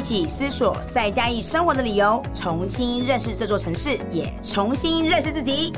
一起思索在嘉义生活的理由，重新认识这座城市，也重新认识自己。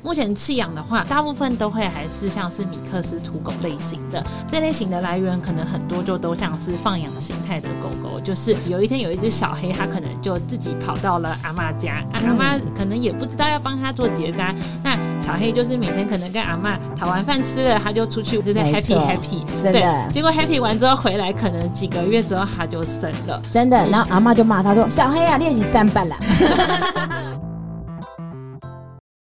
目前弃养的话，大部分都会还是像是米克斯土狗类型的。这类型的来源可能很多就都像是放养形态的狗狗，就是有一天有一只小黑，它可能就自己跑到了阿妈家，啊、阿妈可能也不知道要帮它做结扎。那小黑就是每天可能跟阿妈讨完饭吃了，他就出去就在 happy happy，真的。结果 happy 完之后回来，可能几个月之后他就生了，真的。然后阿妈就骂他说：“小黑啊，练习三班了。”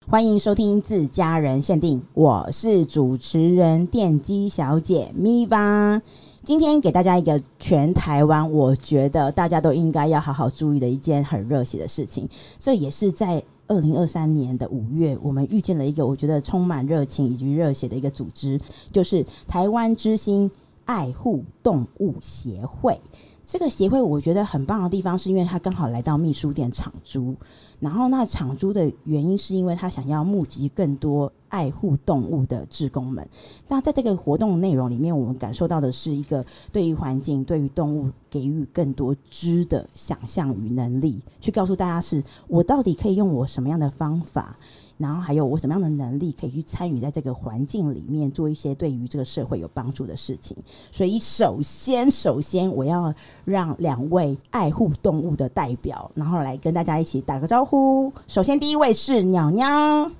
欢迎收听自家人限定，我是主持人电机小姐咪吧。今天给大家一个全台湾，我觉得大家都应该要好好注意的一件很热血的事情。这也是在二零二三年的五月，我们遇见了一个我觉得充满热情以及热血的一个组织，就是台湾之星爱护动物协会。这个协会我觉得很棒的地方，是因为他刚好来到秘书店场租。然后，那场租的原因是因为他想要募集更多爱护动物的志工们。那在这个活动内容里面，我们感受到的是一个对于环境、对于动物给予更多知的想象与能力，去告诉大家是我到底可以用我什么样的方法。然后还有我什么样的能力可以去参与在这个环境里面做一些对于这个社会有帮助的事情？所以首先，首先我要让两位爱护动物的代表，然后来跟大家一起打个招呼。首先，第一位是鸟鸟，啾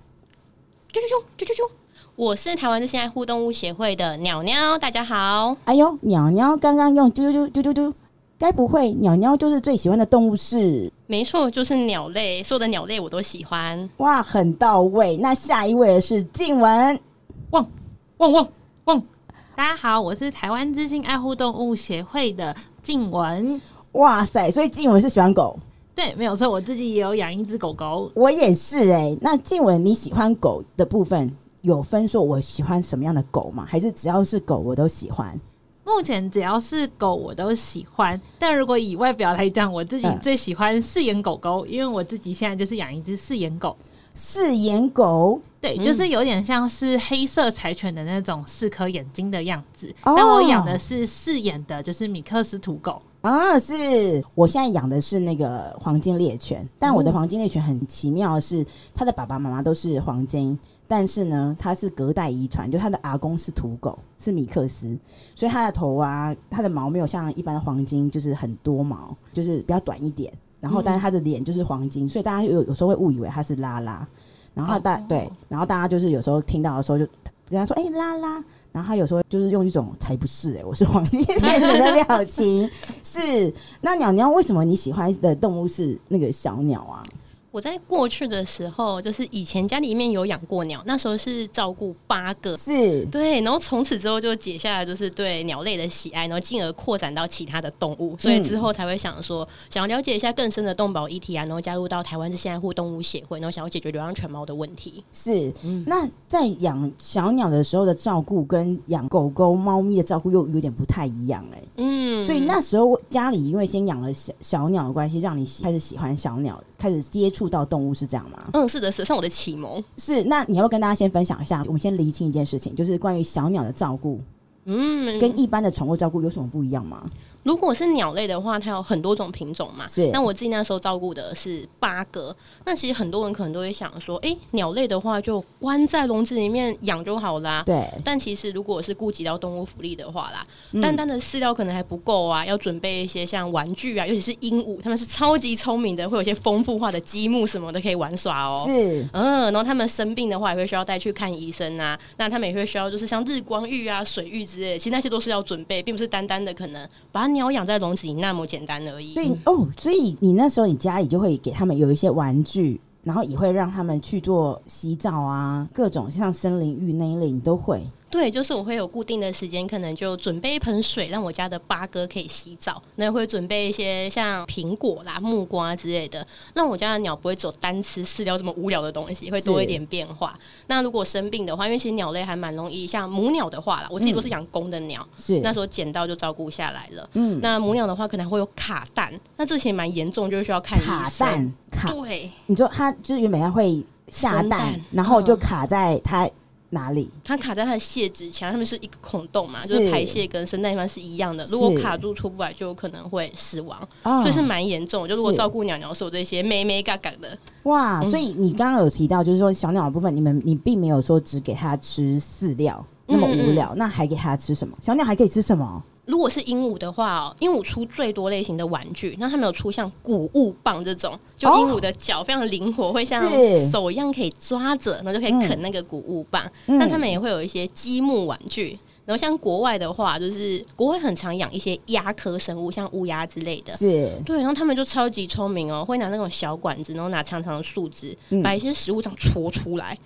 啾啾啾啾啾，我是台湾之心爱护动物协会的鸟鸟，大家好。哎呦，鸟鸟刚刚用啾啾啾啾啾啾，该不会鸟鸟就是最喜欢的动物是？没错，就是鸟类，所有的鸟类我都喜欢。哇，很到位。那下一位是静文，汪汪汪汪！大家好，我是台湾之心爱护动物协会的静文。哇塞，所以静文是喜欢狗？对，没有错，我自己也有养一只狗狗。我也是哎、欸。那静文，你喜欢狗的部分有分说我喜欢什么样的狗吗？还是只要是狗我都喜欢？目前只要是狗我都喜欢，但如果以外表来讲，我自己最喜欢四眼狗狗，因为我自己现在就是养一只四眼狗。四眼狗，对，就是有点像是黑色柴犬的那种四颗眼睛的样子，但我养的是四眼的，就是米克斯土狗。啊，是我现在养的是那个黄金猎犬，但我的黄金猎犬很奇妙的是，它的爸爸妈妈都是黄金，但是呢，它是隔代遗传，就它的阿公是土狗，是米克斯，所以它的头啊，它的毛没有像一般的黄金就是很多毛，就是比较短一点，然后但是它的脸就是黄金，所以大家有有时候会误以为它是拉拉，然后大对，然后大家就是有时候听到的时候就跟他说，哎、欸，拉拉。然后他有时候就是用一种才不是我是黄金猎犬的表情。是，那鸟鸟为什么你喜欢的动物是那个小鸟啊？我在过去的时候，就是以前家里面有养过鸟，那时候是照顾八个，是。对，然后从此之后就解下来就是对鸟类的喜爱，然后进而扩展到其他的动物，所以之后才会想说，想要了解一下更深的动保议题啊，然后加入到台湾之心爱护动物协会，然后想要解决流浪犬猫的问题。是，嗯。那在养小鸟的时候的照顾，跟养狗狗、猫咪的照顾又有点不太一样哎、欸，嗯，所以那时候家里因为先养了小小鸟的关系，让你开始喜欢小鸟，开始接触。到动物是这样吗？嗯，是的，是算我的启蒙。是，那你要不要跟大家先分享一下？我们先厘清一件事情，就是关于小鸟的照顾，嗯，跟一般的宠物照顾有什么不一样吗？如果是鸟类的话，它有很多种品种嘛。是。那我自己那时候照顾的是八个。那其实很多人可能都会想说，哎、欸，鸟类的话就关在笼子里面养就好啦。对。但其实如果是顾及到动物福利的话啦，嗯、单单的饲料可能还不够啊，要准备一些像玩具啊，尤其是鹦鹉，它们是超级聪明的，会有一些丰富化的积木什么的可以玩耍哦。是。嗯，然后它们生病的话，也会需要带去看医生啊。那它们也会需要就是像日光浴啊、水浴之类的，其实那些都是要准备，并不是单单的可能把它。鸟养在笼子里那么简单而已。所以哦，所以你那时候你家里就会给他们有一些玩具，然后也会让他们去做洗澡啊，各种像森林浴那一类，你都会。对，就是我会有固定的时间，可能就准备一盆水，让我家的八哥可以洗澡。那会准备一些像苹果啦、木瓜之类的，让我家的鸟不会走单吃饲料这么无聊的东西，会多一点变化。那如果生病的话，因为其实鸟类还蛮容易，像母鸟的话啦，我自己都是养公的鸟，是、嗯、那时候捡到就照顾下来了。嗯，那母鸟的话可能会有卡蛋，那这些蛮严重，就是需要看医生。卡蛋，卡对，你说它就是原本它会下蛋，蛋然后就卡在它。哪里？它卡在它的泄殖腔，它们是一个孔洞嘛，是就是排泄跟生蛋一般是一样的。如果卡住出不来，就有可能会死亡，哦、所以是蛮严重。就如果照顾鸟鸟，是有这些咩咩嘎嘎的。哇，嗯、所以你刚刚有提到，就是说小鸟的部分，你们你并没有说只给它吃饲料那么无聊，嗯嗯，那还给它吃什么？小鸟还可以吃什么？如果是鹦鹉的话哦，鹦鹉出最多类型的玩具，那它没有出像谷物棒这种，就鹦鹉的脚非常灵活，哦、会像手一样可以抓着，然后就可以啃那个谷物棒。嗯、但他们也会有一些积木玩具，然后像国外的话，就是国外很常养一些鸦科生物，像乌鸦之类的。是，对，然后他们就超级聪明哦，会拿那种小管子，然后拿长长的树枝，嗯、把一些食物这样戳出来，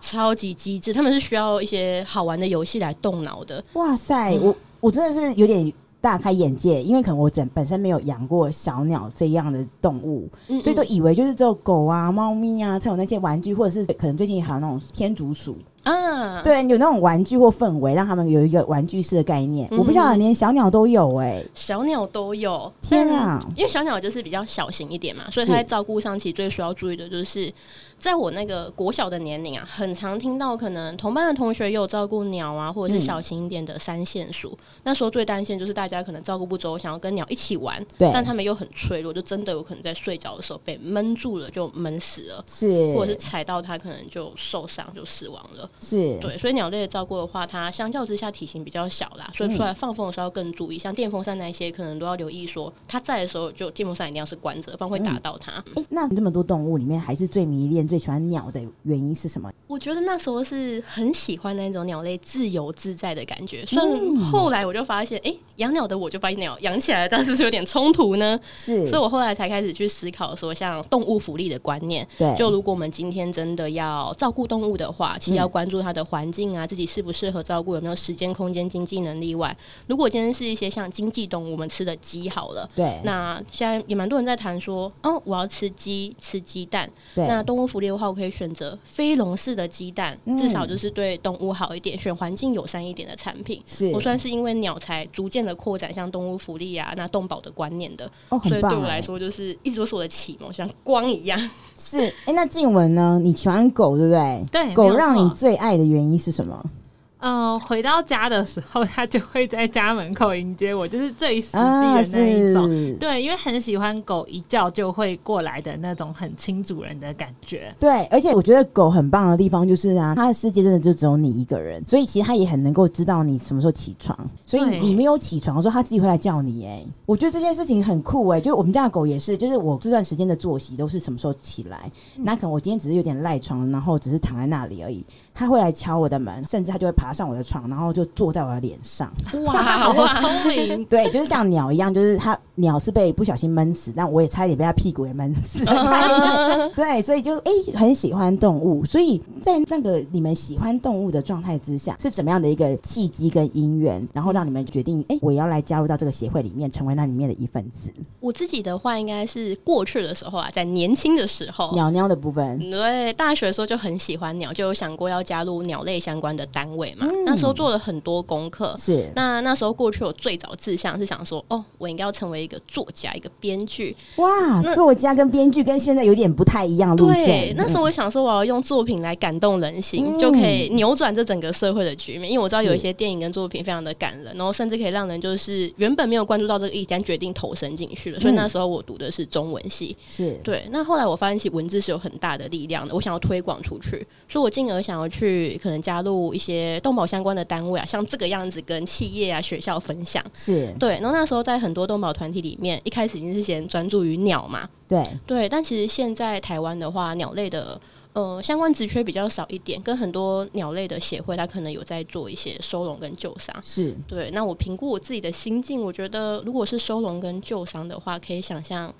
超级机智。他们是需要一些好玩的游戏来动脑的。哇塞，我。我真的是有点大开眼界，因为可能我整本身没有养过小鸟这样的动物，嗯嗯，所以都以为就是只有狗啊、猫咪啊才有那些玩具，或者是可能最近还有那种天竺鼠。啊，对，有那种玩具或氛围，让他们有一个玩具式的概念。嗯、我不晓得连小鸟都有哎、欸，小鸟都有，天啊！因为小鸟就是比较小型一点嘛，所以它在照顾上其实最需要注意的就是，在我那个国小的年龄啊，很常听到可能同班的同学也有照顾鸟啊，或者是小型一点的三线鼠。嗯、那时候最担心就是大家可能照顾不周，想要跟鸟一起玩，对，但他们又很脆弱，就真的有可能在睡着的时候被闷住了，就闷死了，是，或者是踩到它，可能就受伤，就死亡了。是对，所以鸟类的照顾的话，它相较之下体型比较小啦，所以出来放风的时候要更注意，嗯、像电风扇那些可能都要留意，说它在的时候就电风扇一定要是关着，不然会打到它。哎、嗯欸，那这么多动物里面，还是最迷恋、最喜欢鸟的原因是什么？我觉得那时候是很喜欢那种鸟类自由自在的感觉。虽然后来我就发现，哎、欸，养鸟的我就把鸟养起来，但是不是有点冲突呢？是，所以我后来才开始去思考说，像动物福利的观念。对，就如果我们今天真的要照顾动物的话，其实要关注它的环境。啊，自己适不适合照顾，有没有时间、空间、经济能力外，如果今天是一些像经济动物，我们吃的鸡好了，对，那现在也蛮多人在谈说，哦，我要吃鸡，吃鸡蛋。对，那动物福利的话，我可以选择非笼式的鸡蛋，嗯、至少就是对动物好一点，选环境友善一点的产品。是我算是因为鸟才逐渐的扩展像动物福利啊，那动保的观念的，哦，所以对我来说就是一直都是我的启蒙，像光一样。是，哎、欸，那静文呢？你喜欢狗对不对？对，狗让你最爱的原因是什么？嗯、呃，回到家的时候，他就会在家门口迎接我，就是最实际的那一种。啊、对，因为很喜欢狗一叫就会过来的那种很亲主人的感觉。对，而且我觉得狗很棒的地方就是啊，它的世界真的就只有你一个人，所以其实它也很能够知道你什么时候起床。所以你没有起床的时候，它自己会来叫你。哎，我觉得这件事情很酷哎，就是我们家的狗也是，就是我这段时间的作息都是什么时候起来，嗯、那可能我今天只是有点赖床，然后只是躺在那里而已。他会来敲我的门，甚至他就会爬上我的床，然后就坐在我的脸上。哇，好聪明！对，就是像鸟一样，就是他鸟是被不小心闷死，但我也差一点被他屁股给闷死。对，所以就哎、欸，很喜欢动物。所以在那个你们喜欢动物的状态之下，是怎么样的一个契机跟因缘，然后让你们决定哎、欸，我要来加入到这个协会里面，成为那里面的一份子？我自己的话，应该是过去的时候啊，在年轻的时候，鸟鸟的部分。对，大学的时候就很喜欢鸟，就有想过要。加入鸟类相关的单位嘛？嗯、那时候做了很多功课。是。那那时候过去，我最早志向是想说，哦，我应该要成为一个作家，一个编剧。哇，那作家跟编剧跟现在有点不太一样路线。对，那时候我想说，我要用作品来感动人心，嗯、就可以扭转这整个社会的局面。因为我知道有一些电影跟作品非常的感人，然后甚至可以让人就是原本没有关注到这个议题，但决定投身进去了。所以那时候我读的是中文系。是。对。那后来我发现，其实文字是有很大的力量的。我想要推广出去，所以我进而想要。去可能加入一些动保相关的单位啊，像这个样子跟企业啊、学校分享是对。然后那时候在很多动保团体里面，一开始已经是先专注于鸟嘛，对对。但其实现在台湾的话，鸟类的呃相关职缺比较少一点，跟很多鸟类的协会，它可能有在做一些收容跟救伤。是对。那我评估我自己的心境，我觉得如果是收容跟救伤的话，可以想象。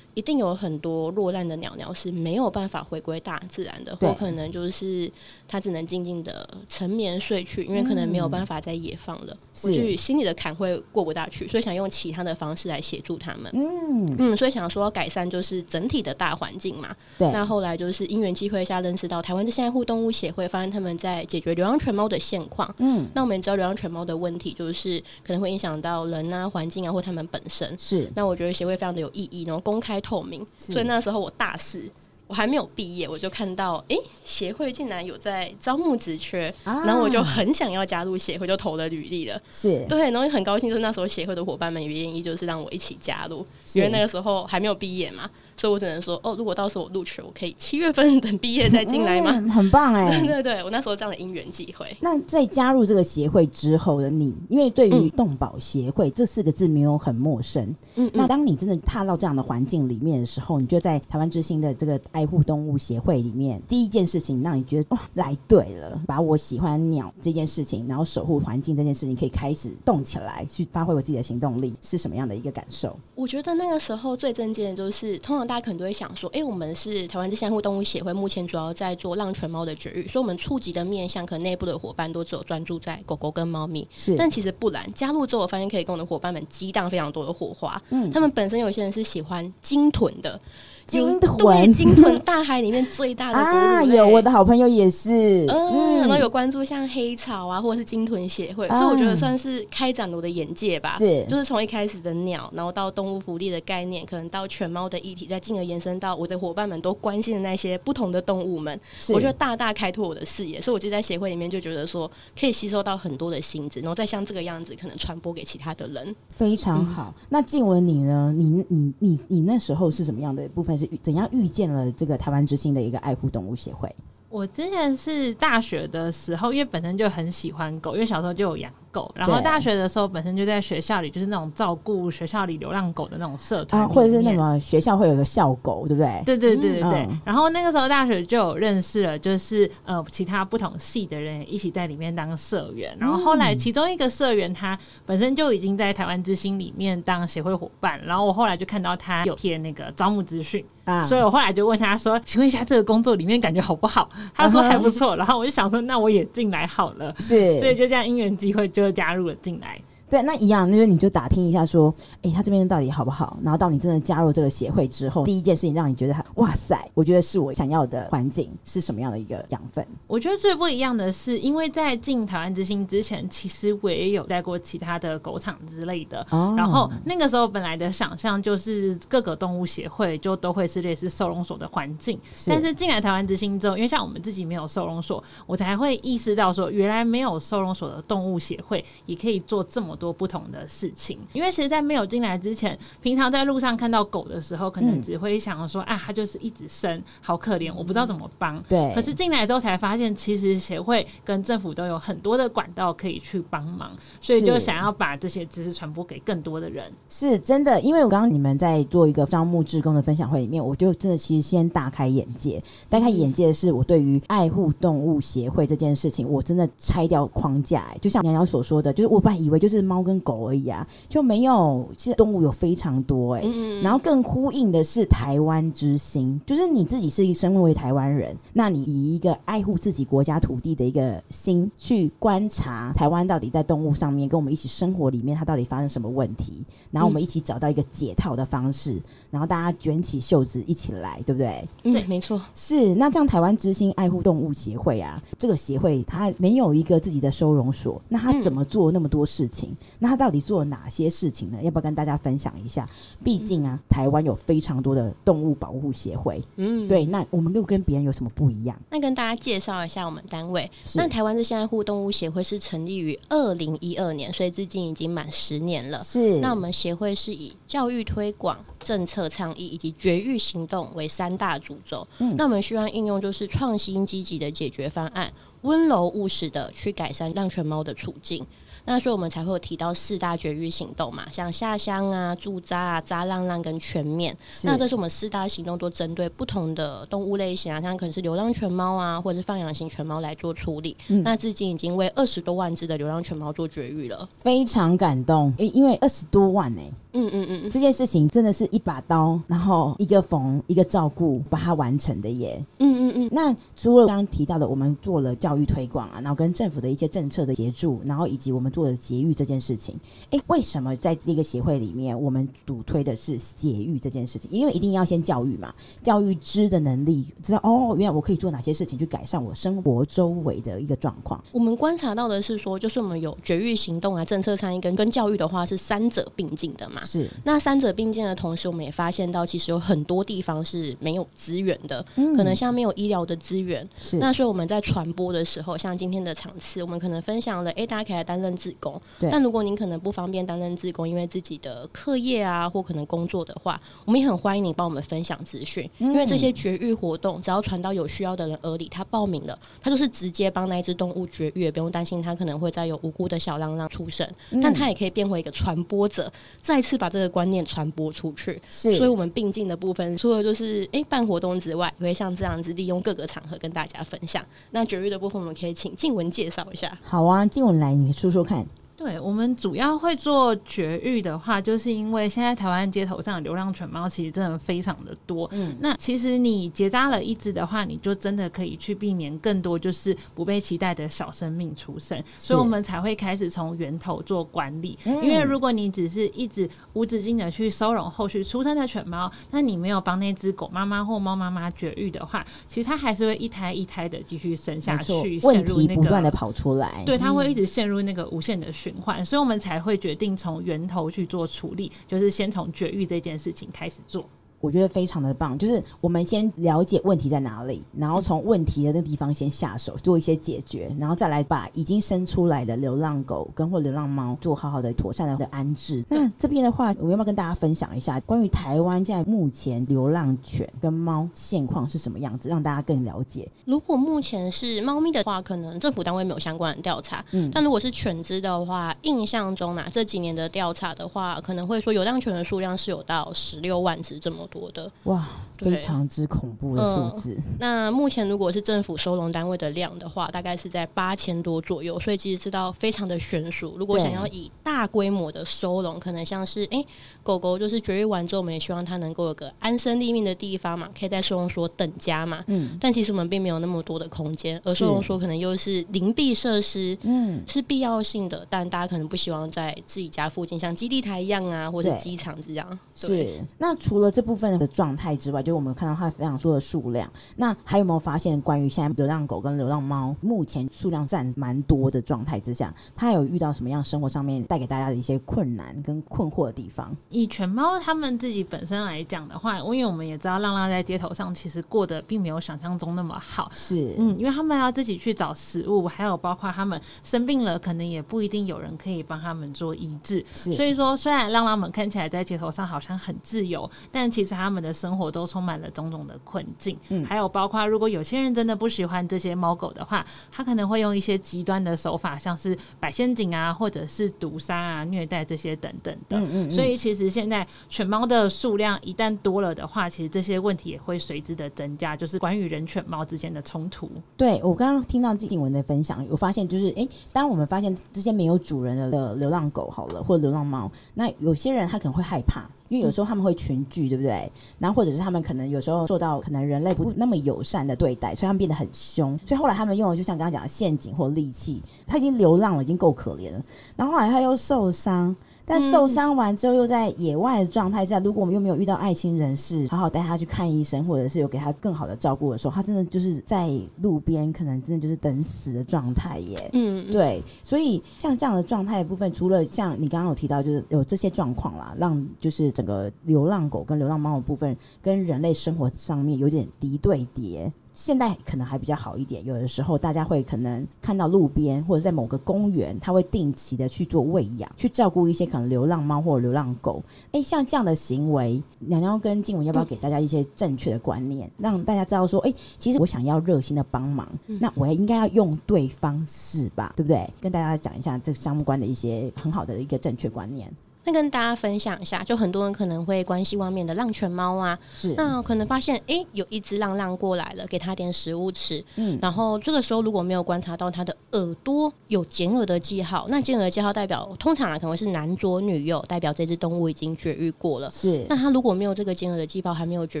一定有很多落难的鸟鸟是没有办法回归大自然的，或可能就是它只能静静的沉眠睡去，因为可能没有办法再野放了。我就心里的坎会过不大去，所以想用其他的方式来协助他们。嗯嗯，所以想说要改善就是整体的大环境嘛。对。那后来就是因缘机会下认识到台湾的现在护动物协会，发现他们在解决流浪犬猫的现况。嗯。那我们知道流浪犬猫的问题就是可能会影响到人啊、环境啊，或他们本身。是。那我觉得协会非常的有意义，然后公开透明。所以那时候我大四。我还没有毕业，我就看到，哎、欸，协会竟然有在招募职缺，啊，然后我就很想要加入协会，就投了履历了。是，对，然后很高兴，就是那时候协会的伙伴们也愿意，就是让我一起加入，因为那个时候还没有毕业嘛。所以我只能说，哦，如果到时候我录取，我可以七月份等毕业再进来吗？嗯、很棒 哎！对对对，我那时候这样的因缘际会。那在加入这个协会之后的你，因为对于动保协会、嗯、这四个字没有很陌生。嗯，嗯，那当你真的踏到这样的环境里面的时候，你就在台湾之星的这个爱护动物协会里面，第一件事情让你觉得哇，来对了，把我喜欢鸟这件事情，然后守护环境这件事情，可以开始动起来，去发挥我自己的行动力，是什么样的一个感受？我觉得那个时候最震惊的就是，通常大家可能都会想说，哎、欸，我们是台湾之心爱护动物协会，目前主要在做浪犬猫的绝育，所以我们触及的面向，可能内部的伙伴都只有专注在狗狗跟猫咪。是，但其实不然，加入之后，我发现可以跟我的伙伴们激荡非常多的火花。嗯，他们本身有些人是喜欢鲸豚的。鲸豚，鲸豚，大海里面最大的啊！有我的好朋友也是，嗯，然后有关注像黑潮啊，或者是鲸豚协会，所以我觉得算是开展了我的眼界吧。是，就是从一开始的鸟，然后到动物福利的概念，可能到犬猫的议题，再进而延伸到我的伙伴们都关心的那些不同的动物们。我觉得大大开拓我的视野，所以我就在协会里面就觉得说，可以吸收到很多的心智，然后再像这个样子，可能传播给其他的人。非常好。嗯、那静文你呢？你你你你，那时候是什么样的部分？是怎样遇见了这个台湾之星的一个爱护动物协会？我之前是大学的时候，因为本身就很喜欢狗，因为小时候就有养。狗，然后大学的时候本身就在学校里，就是那种照顾学校里流浪狗的那种社团，啊，或者是那种学校会有个校狗，对不对？对对对对对。嗯、然后那个时候大学就有认识了，就是呃其他不同系的人一起在里面当社员。然后后来其中一个社员他本身就已经在台湾之星里面当协会伙伴，然后我后来就看到他有贴那个招募资讯，啊，所以我后来就问他说：“请问一下这个工作里面感觉好不好？”他说还不错。然后我就想说：“那我也进来好了。”是，所以就这样因缘机会就。就加入了进来。对，那一样，那就你就打听一下，说，哎、欸，他这边到底好不好？然后到你真的加入这个协会之后，第一件事情让你觉得他，哇塞，我觉得是我想要的环境，是什么样的一个养分？我觉得最不一样的是，因为在进台湾之星之前，其实我也有带过其他的狗场之类的。哦。然后那个时候本来的想象就是各个动物协会就都会是类似收容所的环境，是。但是进来台湾之星之后，因为像我们自己没有收容所，我才会意识到说，原来没有收容所的动物协会也可以做这么多不同的事情，因为其实，在没有进来之前，平常在路上看到狗的时候，可能只会想说：“嗯、啊，它就是一直生，好可怜，我不知道怎么帮。”对。可是进来之后才发现，其实协会跟政府都有很多的管道可以去帮忙，所以就想要把这些知识传播给更多的人。是真的，因为我刚刚你们在做一个招募志工的分享会里面，我就真的其实先大开眼界。大开眼界的是，我对于爱护动物协会这件事情，我真的拆掉框架、欸。就像娘娘所说的，就是我本来以为就是猫跟狗。而已啊，就没有。其实动物有非常多哎、欸，嗯、然后更呼应的是台湾之心，就是你自己是一身为台湾人，那你以一个爱护自己国家土地的一个心去观察台湾到底在动物上面跟我们一起生活里面，它到底发生什么问题，然后我们一起找到一个解套的方式，嗯、然后大家卷起袖子一起来，对不对？嗯、对，没错。是那这样台湾之心爱护动物协会啊，这个协会它没有一个自己的收容所，那它怎么做那么多事情？嗯、那他到底做了哪些事情呢？要不要跟大家分享一下？毕竟啊，台湾有非常多的动物保护协会。嗯，对。那我们又跟别人有什么不一样？那跟大家介绍一下我们单位。那台湾的现在护动物协会是成立于二零一二年，所以至今已经满十年了。是。那我们协会是以教育推广、政策倡议以及绝育行动为三大主轴。嗯。那我们希望应用就是创新积极的解决方案，温柔务实的去改善浪犬猫的处境。那所以我们才会有提到四大绝育行动嘛，像下乡啊、驻扎啊、扎浪浪跟全面。那这是我们四大行动都针对不同的动物类型啊，像可能是流浪犬猫啊，或者是放养型犬猫来做处理。嗯、那至今已经为二十多万只的流浪犬猫做绝育了，非常感动。诶，因为二十多万呢、欸。嗯嗯嗯，这件事情真的是一把刀，然后一个缝一个照顾把它完成的耶。嗯嗯嗯。那除了刚刚提到的，我们做了教育推广啊，然后跟政府的一些政策的协助，然后以及我们做的节育这件事情，哎，为什么在这个协会里面，我们主推的是节育这件事情？因为一定要先教育嘛，教育知的能力，知道哦，原来我可以做哪些事情去改善我生活周围的一个状况。我们观察到的是说，就是我们有绝育行动啊，政策参与跟跟教育的话是三者并进的嘛。是，那三者并进的同时，我们也发现到，其实有很多地方是没有资源的，嗯、可能像没有医疗的资源。是，那所以我们在传播的时候，像今天的场次，我们可能分享了，哎，大家可以来担任志工。但如果您可能不方便担任志工，因为自己的课业啊，或可能工作的话，我们也很欢迎你帮我们分享资讯，嗯、因为这些绝育活动，只要传到有需要的人耳里，他报名了，他就是直接帮那一只动物绝育，也不用担心他可能会再有无辜的小浪浪出生，嗯、但他也可以变回一个传播者，再次把这个。观念传播出去，是，所以我们并进的部分，除了就是哎、欸、办活动之外，也会像这样子利用各个场合跟大家分享。那绝育的部分，我们可以请静文介绍一下。好啊，静文来，你说说看。看对，我们主要会做绝育的话，就是因为现在台湾街头上的流浪犬猫其实真的非常的多。嗯，那其实你结扎了一只的话，你就真的可以去避免更多就是不被期待的小生命出生。所以我们才会开始从源头做管理。嗯、因为如果你只是一直无止境的去收容后续出生的犬猫，那你没有帮那只狗妈妈或猫妈妈绝育的话，其实它还是会一胎一胎的继续生下去，问题不断的跑出来。对，它会一直陷入那个无限的循所以我们才会决定从源头去做处理，就是先从绝育这件事情开始做。我觉得非常的棒，就是我们先了解问题在哪里，然后从问题的那个地方先下手做一些解决，然后再来把已经生出来的流浪狗跟或流浪猫做好好的妥善的安置。那这边的话，我要不要跟大家分享一下关于台湾现在目前流浪犬跟猫现况是什么样子，让大家更了解？如果目前是猫咪的话，可能政府单位没有相关的调查，嗯，但如果是犬只的话，印象中呢，这几年的调查的话，可能会说流浪犬的数量是有到十六万只这么多的。哇，非常之恐怖的数字。嗯。那目前如果是政府收容单位的量的话，大概是在八千多左右，所以其实知道非常的悬殊。如果想要以大规模的收容，可能像是哎、欸、狗狗就是绝育完之后，我们也希望它能够有个安身立命的地方嘛，可以在收容所等家嘛。嗯。但其实我们并没有那么多的空间，而收容所可能又是邻避设施，嗯，是必要性的，但大家可能不希望在自己家附近像基地台一样啊，或者机场这样。是。那除了这部分的状态之外，就我们看到它非常多的数量。那还有没有发现关于现在流浪狗跟流浪猫目前数量占蛮多的状态之下，它有遇到什么样生活上面带给大家的一些困难跟困惑的地方？以犬猫他们自己本身来讲的话，因为我们也知道浪浪在街头上其实过得并没有想象中那么好。是，嗯，因为他们要自己去找食物，还有包括他们生病了，可能也不一定有人可以帮他们做医治。是，所以说虽然浪浪们看起来在街头上好像很自由，但其实他们的生活都充满了种种的困境，嗯，还有包括如果有些人真的不喜欢这些猫狗的话，他可能会用一些极端的手法，像是摆陷阱啊，或者是毒杀啊、虐待这些等等的。嗯嗯嗯。所以其实现在犬猫的数量一旦多了的话，其实这些问题也会随之的增加，就是关于人犬猫之间的冲突。对，我刚刚听到静文的分享，我发现就是，哎，当我们发现这些没有主人的流浪狗好了，或者流浪猫，那有些人他可能会害怕。因为有时候他们会群聚，对不对？然后或者是他们可能有时候受到可能人类不那么友善的对待，所以他们变得很凶。所以后来他们用的就像刚刚讲的陷阱或利器。他已经流浪了，已经够可怜了。然后后来他又受伤。但受伤完之后，又在野外的状态下，如果我们又没有遇到爱心人士，好好带他去看医生，或者是有给他更好的照顾的时候，他真的就是在路边，可能真的就是等死的状态耶。嗯，对。所以像这样的状态的部分，除了像你刚刚有提到，就是有这些状况啦，让就是整个流浪狗跟流浪猫的部分跟人类生活上面有点敌对叠。现在可能还比较好一点，有的时候大家会可能看到路边或者在某个公园，他会定期的去做喂养，去照顾一些可能流浪猫或者流浪狗。哎，像这样的行为，娘娘跟静文要不要给大家一些正确的观念，嗯、让大家知道说，哎，其实我想要热心的帮忙，嗯、那我也应该要用对方式吧，对不对？跟大家讲一下这个相关的一些很好的一个正确观念。那跟大家分享一下，就很多人可能会关心外面的浪犬猫啊，是那可能发现哎、欸，有一只浪浪过来了，给它点食物吃，嗯，然后这个时候如果没有观察到它的耳朵有剪耳的记号，那剪耳的记号代表通常啊可能是男左女右，代表这只动物已经绝育过了，是。那它如果没有这个剪耳的记号，还没有绝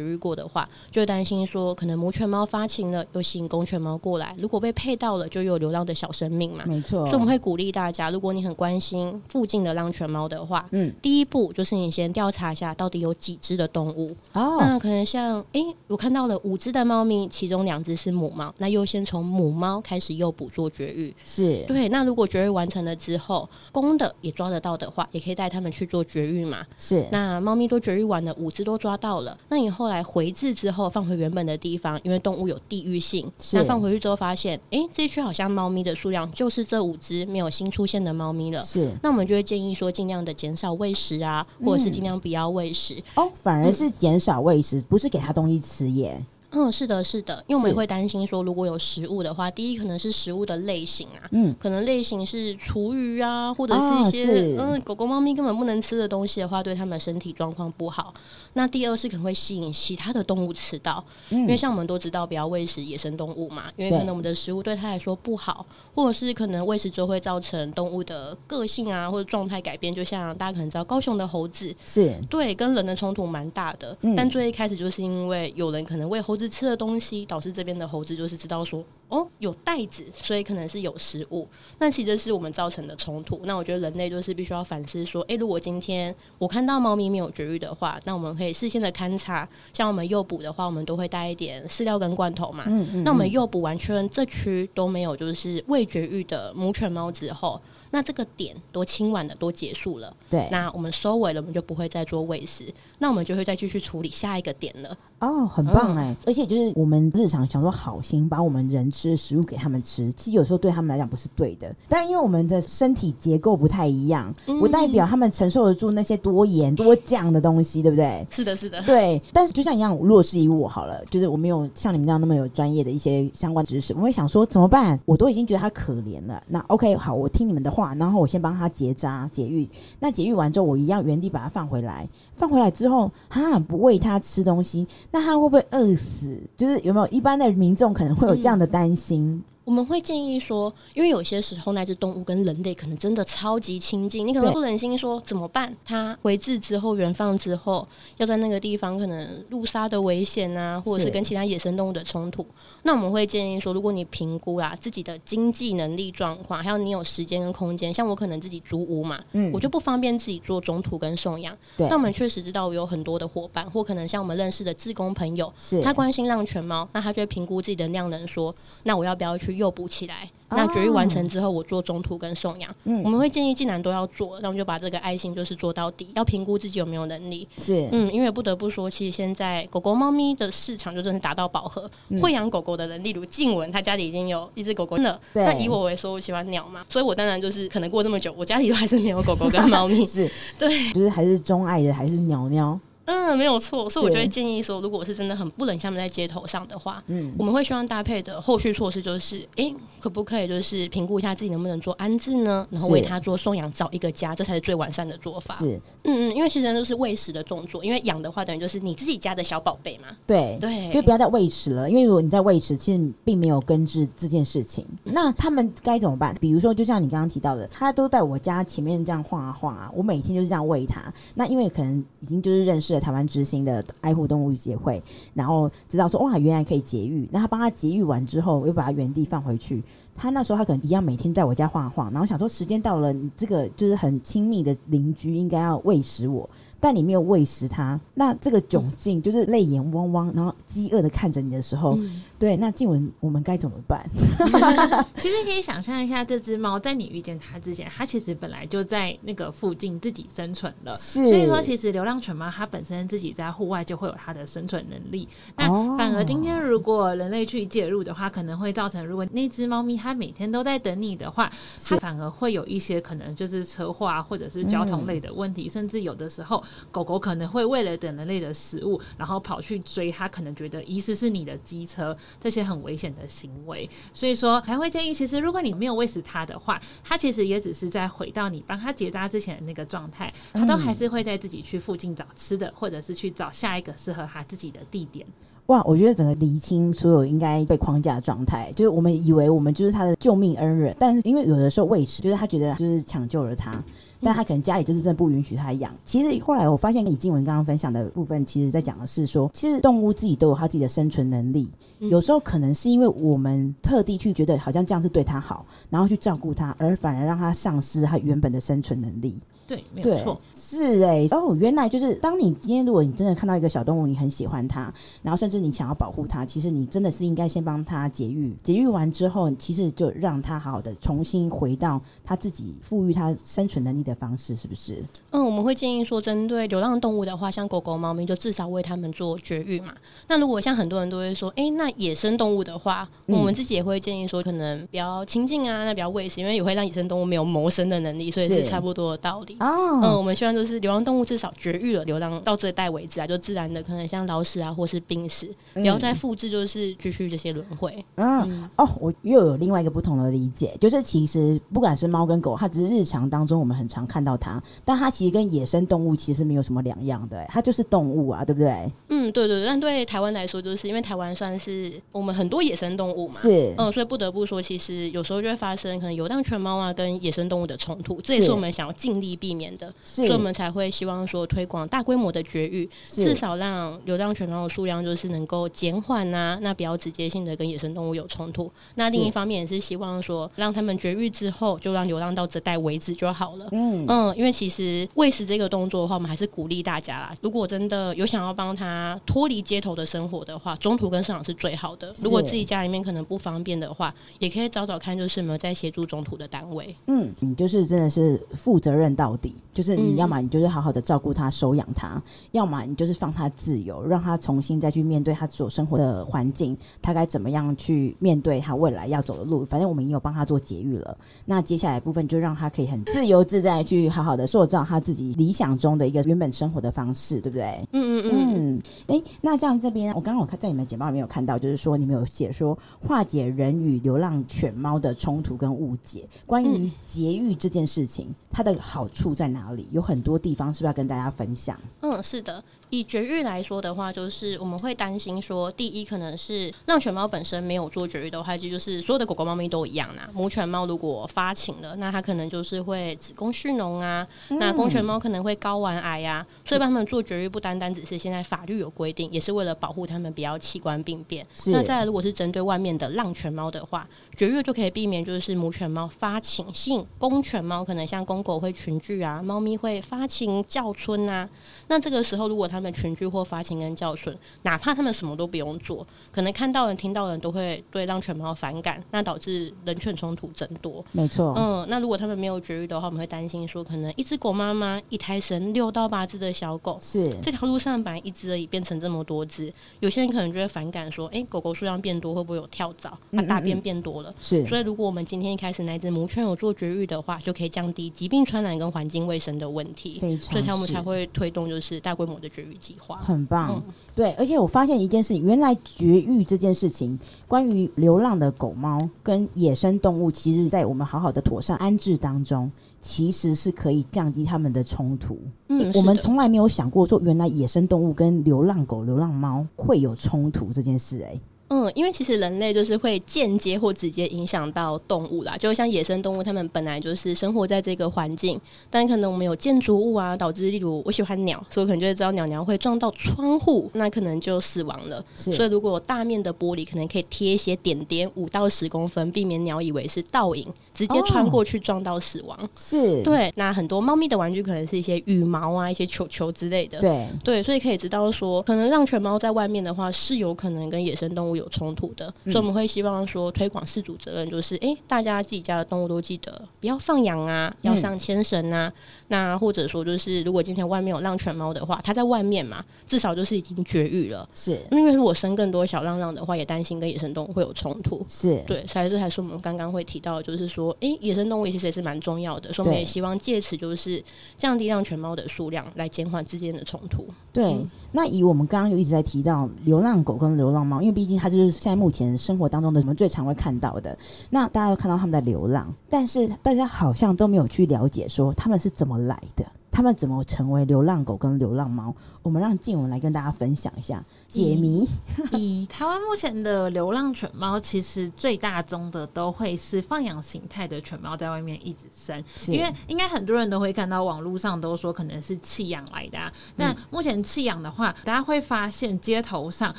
育过的话，就担心说可能母犬猫发情了，又吸引公犬猫过来，如果被配到了，就有流浪的小生命嘛，没错。所以我们会鼓励大家，如果你很关心附近的浪犬猫的话。嗯，第一步就是你先调查一下到底有几只的动物哦。那可能像哎、欸，我看到了五只的猫咪，其中两只是母猫，那优先从母猫开始诱捕做绝育。是对。那如果绝育完成了之后，公的也抓得到的话，也可以带他们去做绝育嘛。是。那猫咪都绝育完了，五只都抓到了，那你后来回置之后放回原本的地方，因为动物有地域性。是。那放回去之后发现，哎、欸，这一区好像猫咪的数量就是这五只，没有新出现的猫咪了。是。那我们就会建议说，尽量的减。少喂食啊，或者是尽量不要喂食、嗯、哦，反而是减少喂食，嗯、不是给他东西吃耶。嗯，是的，是的，因为我们也会担心说，如果有食物的话，第一可能是食物的类型啊，嗯，可能类型是厨余啊，或者是一些、哦、嗯狗狗、猫咪根本不能吃的东西的话，对它们身体状况不好。那第二是可能会吸引其他的动物吃到，嗯、因为像我们都知道不要喂食野生动物嘛，因为可能我们的食物对它来说不好，或者是可能喂食之后会造成动物的个性啊或者状态改变。就像大家可能知道高雄的猴子是。对跟人的冲突蛮大的，嗯、但最一开始就是因为有人可能喂猴子。吃的东西导致这边的猴子就是知道说哦，有袋子，所以可能是有食物。那其实是我们造成的冲突。那我觉得人类就是必须要反思说，诶、欸，如果今天我看到猫咪没有绝育的话，那我们可以事先的勘察。像我们诱捕的话，我们都会带一点饲料跟罐头嘛。嗯嗯嗯，那我们诱捕完确认这区都没有就是未绝育的母犬猫之后，那这个点多清完的，都结束了。对，那我们收尾了，我们就不会再做喂食。那我们就会再继续处理下一个点了。哦，很棒哎！嗯、而且就是我们日常想说好心把我们人吃的食物给他们吃，其实有时候对他们来讲不是对的。但因为我们的身体结构不太一样，不、嗯、代表他们承受得住那些多盐多酱的东西，对不对？是的，是的。对，但是就像一样，如果是以我好了，就是我没有像你们这样那么有专业的一些相关知识，我会想说怎么办？我都已经觉得他可怜了。那 OK，好，我听你们的话，然后我先帮他结扎解育。那解育完之后，我一样原地把它放回来。放回来之后，哈，不喂他吃东西，那他会不会饿死？就是有没有一般的民众可能会有这样的担心？嗯我们会建议说，因为有些时候那只动物跟人类可能真的超级亲近，你可能不忍心说怎么办？它回置之后原放之后，要在那个地方可能路杀的危险啊，或者是跟其他野生动物的冲突。那我们会建议说，如果你评估啦自己的经济能力状况，还有你有时间跟空间，像我可能自己租屋嘛，嗯，我就不方便自己做中途跟送养。对，那我们确实知道我有很多的伙伴，或可能像我们认识的志工朋友，是他关心浪犬猫，那他就会评估自己的量能，说那我要不要去。诱捕起来，那绝育完成之后，我做中途跟送养。嗯，我们会建议既然都要做，那我们就把这个爱心就是做到底，要评估自己有没有能力。是，嗯，因为不得不说，其实现在狗狗、猫咪的市场就真的达到饱和。嗯、会养狗狗的人，例如静文，他家里已经有一只狗狗了。对那以我为说，我喜欢鸟嘛，所以我当然就是可能过这么久，我家里都还是没有狗狗跟猫咪。是，对，就是还是钟爱的，还是鸟鸟。嗯，没有错，所以我就会建议说，如果是真的很不忍心他们在街头上的话，嗯，我们会希望搭配的后续措施就是，哎、欸，可不可以就是评估一下自己能不能做安置呢？然后为他做送养，找一个家，这才是最完善的做法。是，嗯嗯，因为其实都是喂食的动作，因为养的话等于就是你自己家的小宝贝嘛。对对，就不要再喂食了，因为如果你在喂食，其实并没有根治这件事情。那他们该怎么办？比如说，就像你刚刚提到的，他都在我家前面这样晃啊晃啊，我每天就是这样喂他。那因为可能已经就是认识台湾之心的。爱护动物协会，然后知道说哇，原来可以节育。那他帮他节育完之后，我又把他原地放回去。他那时候他可能一样每天在我家晃晃，然后想说时间到了，你这个就是很亲密的邻居应该要喂食我。但你没有喂食它，那这个窘境就是泪眼汪汪，然后饥饿的看着你的时候，嗯、对，那静文，我们该怎么办？其实可以想象一下，这只猫在你遇见它之前，它其实本来就在那个附近自己生存了。是，所以说其实流浪犬猫它本身自己在户外就会有它的生存能力。那反而今天如果人类去介入的话，可能会造成，如果那只猫咪它每天都在等你的话，它反而会有一些可能就是车祸啊，或者是交通类的问题，嗯、甚至有的时候。狗狗可能会为了等人类的食物，然后跑去追它，可能觉得疑似是你的机车，这些很危险的行为。所以说，还会建议，其实如果你没有喂食它的话，它其实也只是在回到你帮它结扎之前的那个状态，它都还是会在自己去附近找吃的，或者是去找下一个适合它自己的地点。哇，我觉得整个厘清所有应该被框架的状态，就是我们以为我们就是它的救命恩人，但是因为有的时候喂食，就是他觉得就是抢救了它。但他可能家里就是真的不允许他养。其实后来我发现，李静文刚刚分享的部分，其实在讲的是说，其实动物自己都有它自己的生存能力。有时候可能是因为我们特地去觉得好像这样是对它好，然后去照顾它，而反而让它丧失它原本的生存能力。对，没有错，是哎、欸。哦，原来就是当你今天如果你真的看到一个小动物，你很喜欢它，然后甚至你想要保护它，其实你真的是应该先帮它节育。节育完之后，其实就让它好好的重新回到它自己赋予它生存能力的方式，是不是？嗯，我们会建议说，针对流浪动物的话，像狗狗、猫咪，就至少为它们做绝育嘛。那如果像很多人都会说，哎、欸，那野生动物的话，我们自己也会建议说，可能比较亲近啊，那比较喂食，因为也会让野生动物没有谋生的能力，所以是差不多的道理。哦，嗯，我们希望就是流浪动物至少绝育了，流浪到这代为止啊，就自然的可能像老死啊，或是病死，不要再复制，就是继续这些轮回。嗯，嗯哦，我又有另外一个不同的理解，就是其实不管是猫跟狗，它只是日常当中我们很常看到它，但它其实跟野生动物其实没有什么两样的，它就是动物啊，对不对？嗯，对对对。但对台湾来说，就是因为台湾算是我们很多野生动物嘛，是，嗯，所以不得不说，其实有时候就会发生可能流浪犬猫啊跟野生动物的冲突，这也是我们想要尽力避免的。所以我们才会希望说推广大规模的绝育，至少让流浪犬猫的数量就是能够减缓啊，那比较直接性的跟野生动物有冲突。那另一方面也是希望说，让他们绝育之后，就让流浪到这代为止就好了。嗯嗯，因为其实喂食这个动作的话，我们还是鼓励大家啦。如果真的有想要帮他脱离街头的生活的话，中途跟饲养是最好的。如果自己家里面可能不方便的话，也可以找找看，就是有没有在协助中途的单位。嗯，你就是真的是负责任到底，就是。你要么你就是好好的照顾他、收养他，要么你就是放他自由，让他重新再去面对他所生活的环境，他该怎么样去面对他未来要走的路。反正我们也有帮他做节育了，那接下来部分就让他可以很自由自在去好好的塑造他自己理想中的一个原本生活的方式，对不对？嗯嗯嗯。哎、欸，那像这边，我刚刚我看在你们简报里面有看到，就是说你们有写说化解人与流浪犬猫的冲突跟误解，关于节育这件事情，它的好处在哪里？有很多地方是不是要跟大家分享？嗯，是的。以绝育来说的话，就是我们会担心说，第一可能是让犬猫本身没有做绝育的话，其实就是所有的狗狗、猫咪都一样啦。母犬猫如果发情了，那它可能就是会子宫蓄脓啊，嗯、那公犬猫可能会睾丸癌呀、啊。所以帮他们做绝育，不单单只是现在法律有规定，也是为了保护他们不要器官病变。那再来，如果是针对外面的浪犬猫的话，绝育就可以避免就是母犬猫发情，吸引公犬猫，可能像公狗会群聚啊，猫咪会发情叫春啊。那这个时候，如果他们群聚或发情跟叫春，哪怕他们什么都不用做，可能看到人、听到人都会对浪犬猫反感，那导致人犬冲突增多。没错，嗯，那如果他们没有绝育的话，我们会担心说，可能一只狗妈妈一胎生六到八只的小狗，是这条路上本来一只而已，变成这么多只，有些人可能就会反感说，哎、欸，狗狗数量变多会不会有跳蚤？那大便变多了，是。所以如果我们今天一开始那只母犬有做绝育的话，就可以降低疾病传染跟环境卫生的问题。所以才我们才会推动就是大规模的绝育计划。很棒，嗯、对，而且我发现一件事情，原来绝育这件事情，关于流浪的狗猫跟野生动物，其实，在我们好好的妥善安置当中，其实是可以降低他们的冲突。嗯，我们从来没有想过说，原来野生动物跟流浪狗、流浪猫会有冲突这件事、欸。哎。嗯，因为其实人类就是会间接或直接影响到动物啦，就像野生动物，它们本来就是生活在这个环境，但可能我们有建筑物啊，导致例如我喜欢鸟，所以我可能就会知道鸟鸟会撞到窗户，那可能就死亡了。是，所以如果大面的玻璃，可能可以贴一些点点，五到十公分，避免鸟以为是倒影，直接穿过去撞到死亡。是，对。那很多猫咪的玩具可能是一些羽毛啊，一些球球之类的。对，对，所以可以知道说，可能让犬猫在外面的话，是有可能跟野生动物有冲突的。嗯、所以我们会希望说，推广饲主责任，就是哎、欸，大家自己家的动物都记得不要放养啊，要上牵绳啊。嗯、那或者说，就是如果今天外面有浪犬猫的话，它在外面嘛，至少就是已经绝育了。是，因为如果生更多小浪浪的话，也担心跟野生动物会有冲突。是对，所以这还是我们刚刚会提到，就是说，哎、欸，野生动物其实也是蛮重要的。所以我们也希望借此就是降低浪犬猫的数量，来减缓之间的冲突。对，嗯、那以我们刚刚有一直在提到流浪狗跟流浪猫，因为毕竟它就是现在目前生活当中的我们最常会看到的。那大家都看到他们在流浪，但是大家好像都没有去了解说他们是怎么来的。他们怎么成为流浪狗跟流浪猫？我们让静文来跟大家分享一下解谜。以 台湾目前的流浪犬猫，其实最大宗的都会是放养形态的犬猫在外面一直生，因为应该很多人都会看到网络上都说可能是弃养来的啊。那、嗯、目前弃养的话，大家会发现街头上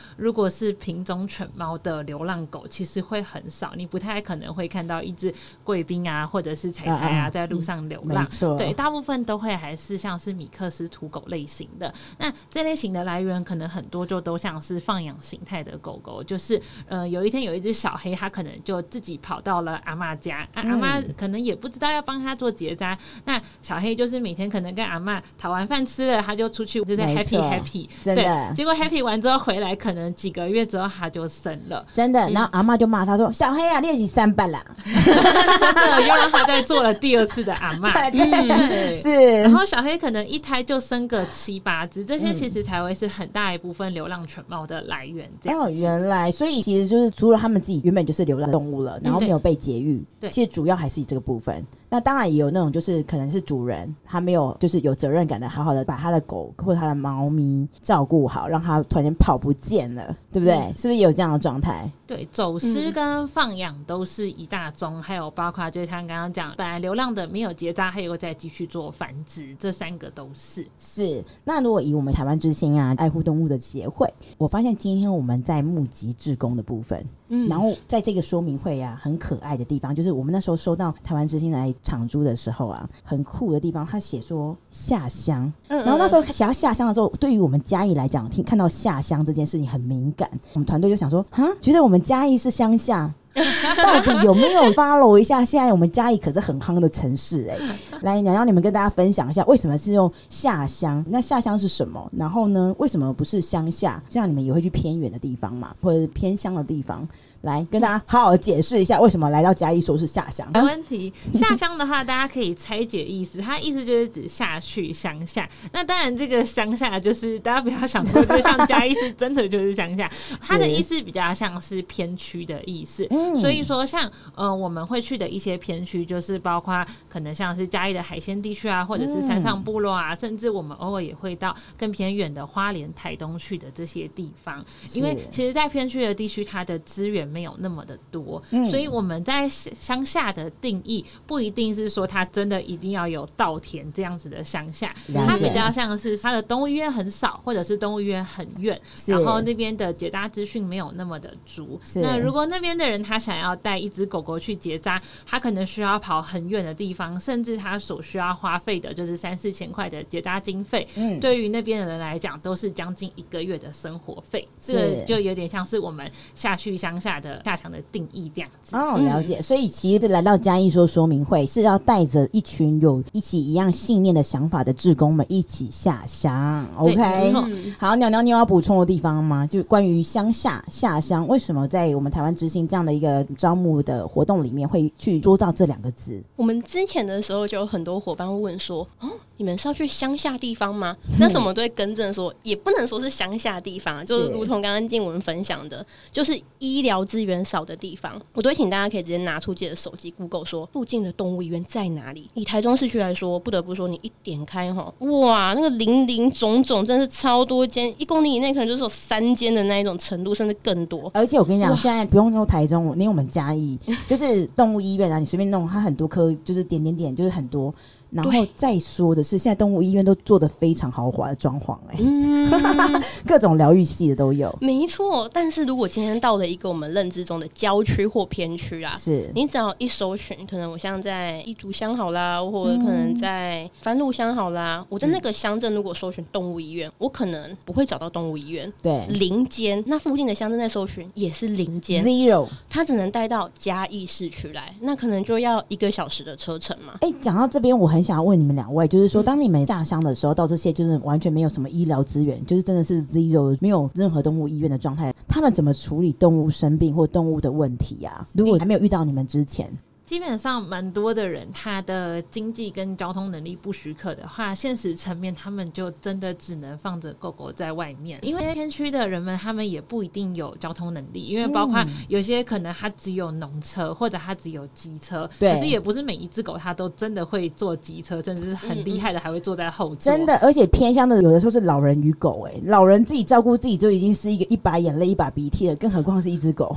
如果是品种犬猫的流浪狗，其实会很少，你不太可能会看到一只贵宾啊，或者是彩彩啊在路上流浪。嗯、对，大部分都会还是。是像是米克斯土狗类型的，那这类型的来源可能很多就都像是放养形态的狗狗，就是呃有一天有一只小黑，它可能就自己跑到了阿妈家，啊、阿妈可能也不知道要帮它做结扎，那小黑就是每天可能跟阿妈讨完饭吃了，它就出去就在 happy happy，真的，结果 happy 完之后回来，可能几个月之后它就生了，真的，然后阿妈就骂他说：“嗯、小黑啊，练习三班啦。”真的又让他再做了第二次的阿妈，嗯，是，然后。小黑可能一胎就生个七八只，这些其实才会是很大一部分流浪犬猫的来源。这样哦，原来，所以其实就是除了他们自己原本就是流浪动物了，然后没有被节育，对，其实主要还是以这个部分。那当然也有那种就是可能是主人他没有就是有责任感的，好好的把他的狗或者他的猫咪照顾好，让他突然间跑不见了，对不对？嗯、是不是也有这样的状态？对，走私跟放养都是一大宗，还有包括就是像刚刚讲，本来流浪的没有结扎，还有再继续做繁殖。这三个都是是。那如果以我们台湾之星啊，爱护动物的协会，我发现今天我们在募集志工的部分，嗯，然后在这个说明会啊，很可爱的地方，就是我们那时候收到台湾之星来场租的时候啊，很酷的地方，他写说下乡，嗯，然后那时候想要下乡的时候，对于我们嘉义来讲，听看到下乡这件事情很敏感，我们团队就想说，哈，觉得我们嘉义是乡下。到底有没有 follow 一下？现在我们嘉义可是很夯的城市哎、欸，来，娘娘你们跟大家分享一下，为什么是用下乡？那下乡是什么？然后呢，为什么不是乡下？这样你们也会去偏远的地方嘛，或者是偏乡的地方？来跟大家好好解释一下，为什么来到嘉义说是下乡？没问题。下乡的话，大家可以拆解意思，它意思就是指下去乡下。那当然，这个乡下就是大家不要想说，就像嘉义是真的就是乡下，它的意思比较像是偏区的意思。嗯、所以说，像呃我们会去的一些偏区，就是包括可能像是嘉义的海鲜地区啊，或者是山上部落啊，嗯、甚至我们偶尔也会到更偏远的花莲、台东去的这些地方。因为其实，在偏区的地区，它的资源没有那么的多，嗯、所以我们在乡下的定义不一定是说它真的一定要有稻田这样子的乡下，它比较像是它的动物医院很少，或者是动物医院很远，然后那边的结扎资讯没有那么的足。那如果那边的人他想要带一只狗狗去结扎，他可能需要跑很远的地方，甚至他所需要花费的就是三四千块的结扎经费，嗯、对于那边的人来讲都是将近一个月的生活费，这就有点像是我们下去乡下的下的定义这样子哦，了解。所以其实来到嘉义说说明会是要带着一群有一起一样信念的想法的志工们一起下乡。OK，没错。好，鸟鸟，你有要补充的地方吗？就关于乡下下乡，为什么在我们台湾执行这样的一个招募的活动里面会去说到这两个字？我们之前的时候就有很多伙伴会问说，哦。你们是要去乡下地方吗？”那时候我们都会更正说，也不能说是乡下地方，就是如同刚刚静文分享的，就是医疗资源少的地方。我都会请大家可以直接拿出自己的手机，Google 说附近的动物医院在哪里。以台中市区来说，不得不说，你一点开哈，哇，那个林林总总，真的是超多间，一公里以内可能就是有三间的那一种程度，甚至更多。而且我跟你讲，现在不用说台中，连我们嘉义，就是动物医院啊，你随便弄，它很多科，就是点点点，就是很多。然后再说的是，现在动物医院都做的非常豪华的装潢，哎、嗯，各种疗愈系的都有。没错，但是如果今天到了一个我们认知中的郊区或偏区啊，是你只要一搜寻，可能我像在一竹乡好啦，或者可能在番路乡好啦，嗯、我在那个乡镇如果搜寻动物医院，我可能不会找到动物医院，对，林间。那附近的乡镇在搜寻也是林间，zero，它只能带到嘉义市区来，那可能就要一个小时的车程嘛。哎，讲到这边，我很。想要问你们两位，就是说，当你们下乡的时候，到这些就是完全没有什么医疗资源，就是真的是 zero，没有任何动物医院的状态，他们怎么处理动物生病或动物的问题呀、啊？如果还没有遇到你们之前。基本上蛮多的人，他的经济跟交通能力不许可的话，现实层面他们就真的只能放着狗狗在外面。因为偏区的人们，他们也不一定有交通能力，因为包括有些可能他只有农车或者他只有机车，对，可是也不是每一只狗它都真的会坐机车，甚至是很厉害的还会坐在后座。真的，而且偏向的有的时候是老人与狗、欸，哎，老人自己照顾自己就已经是一个一把眼泪一把鼻涕了，更何况是一只狗。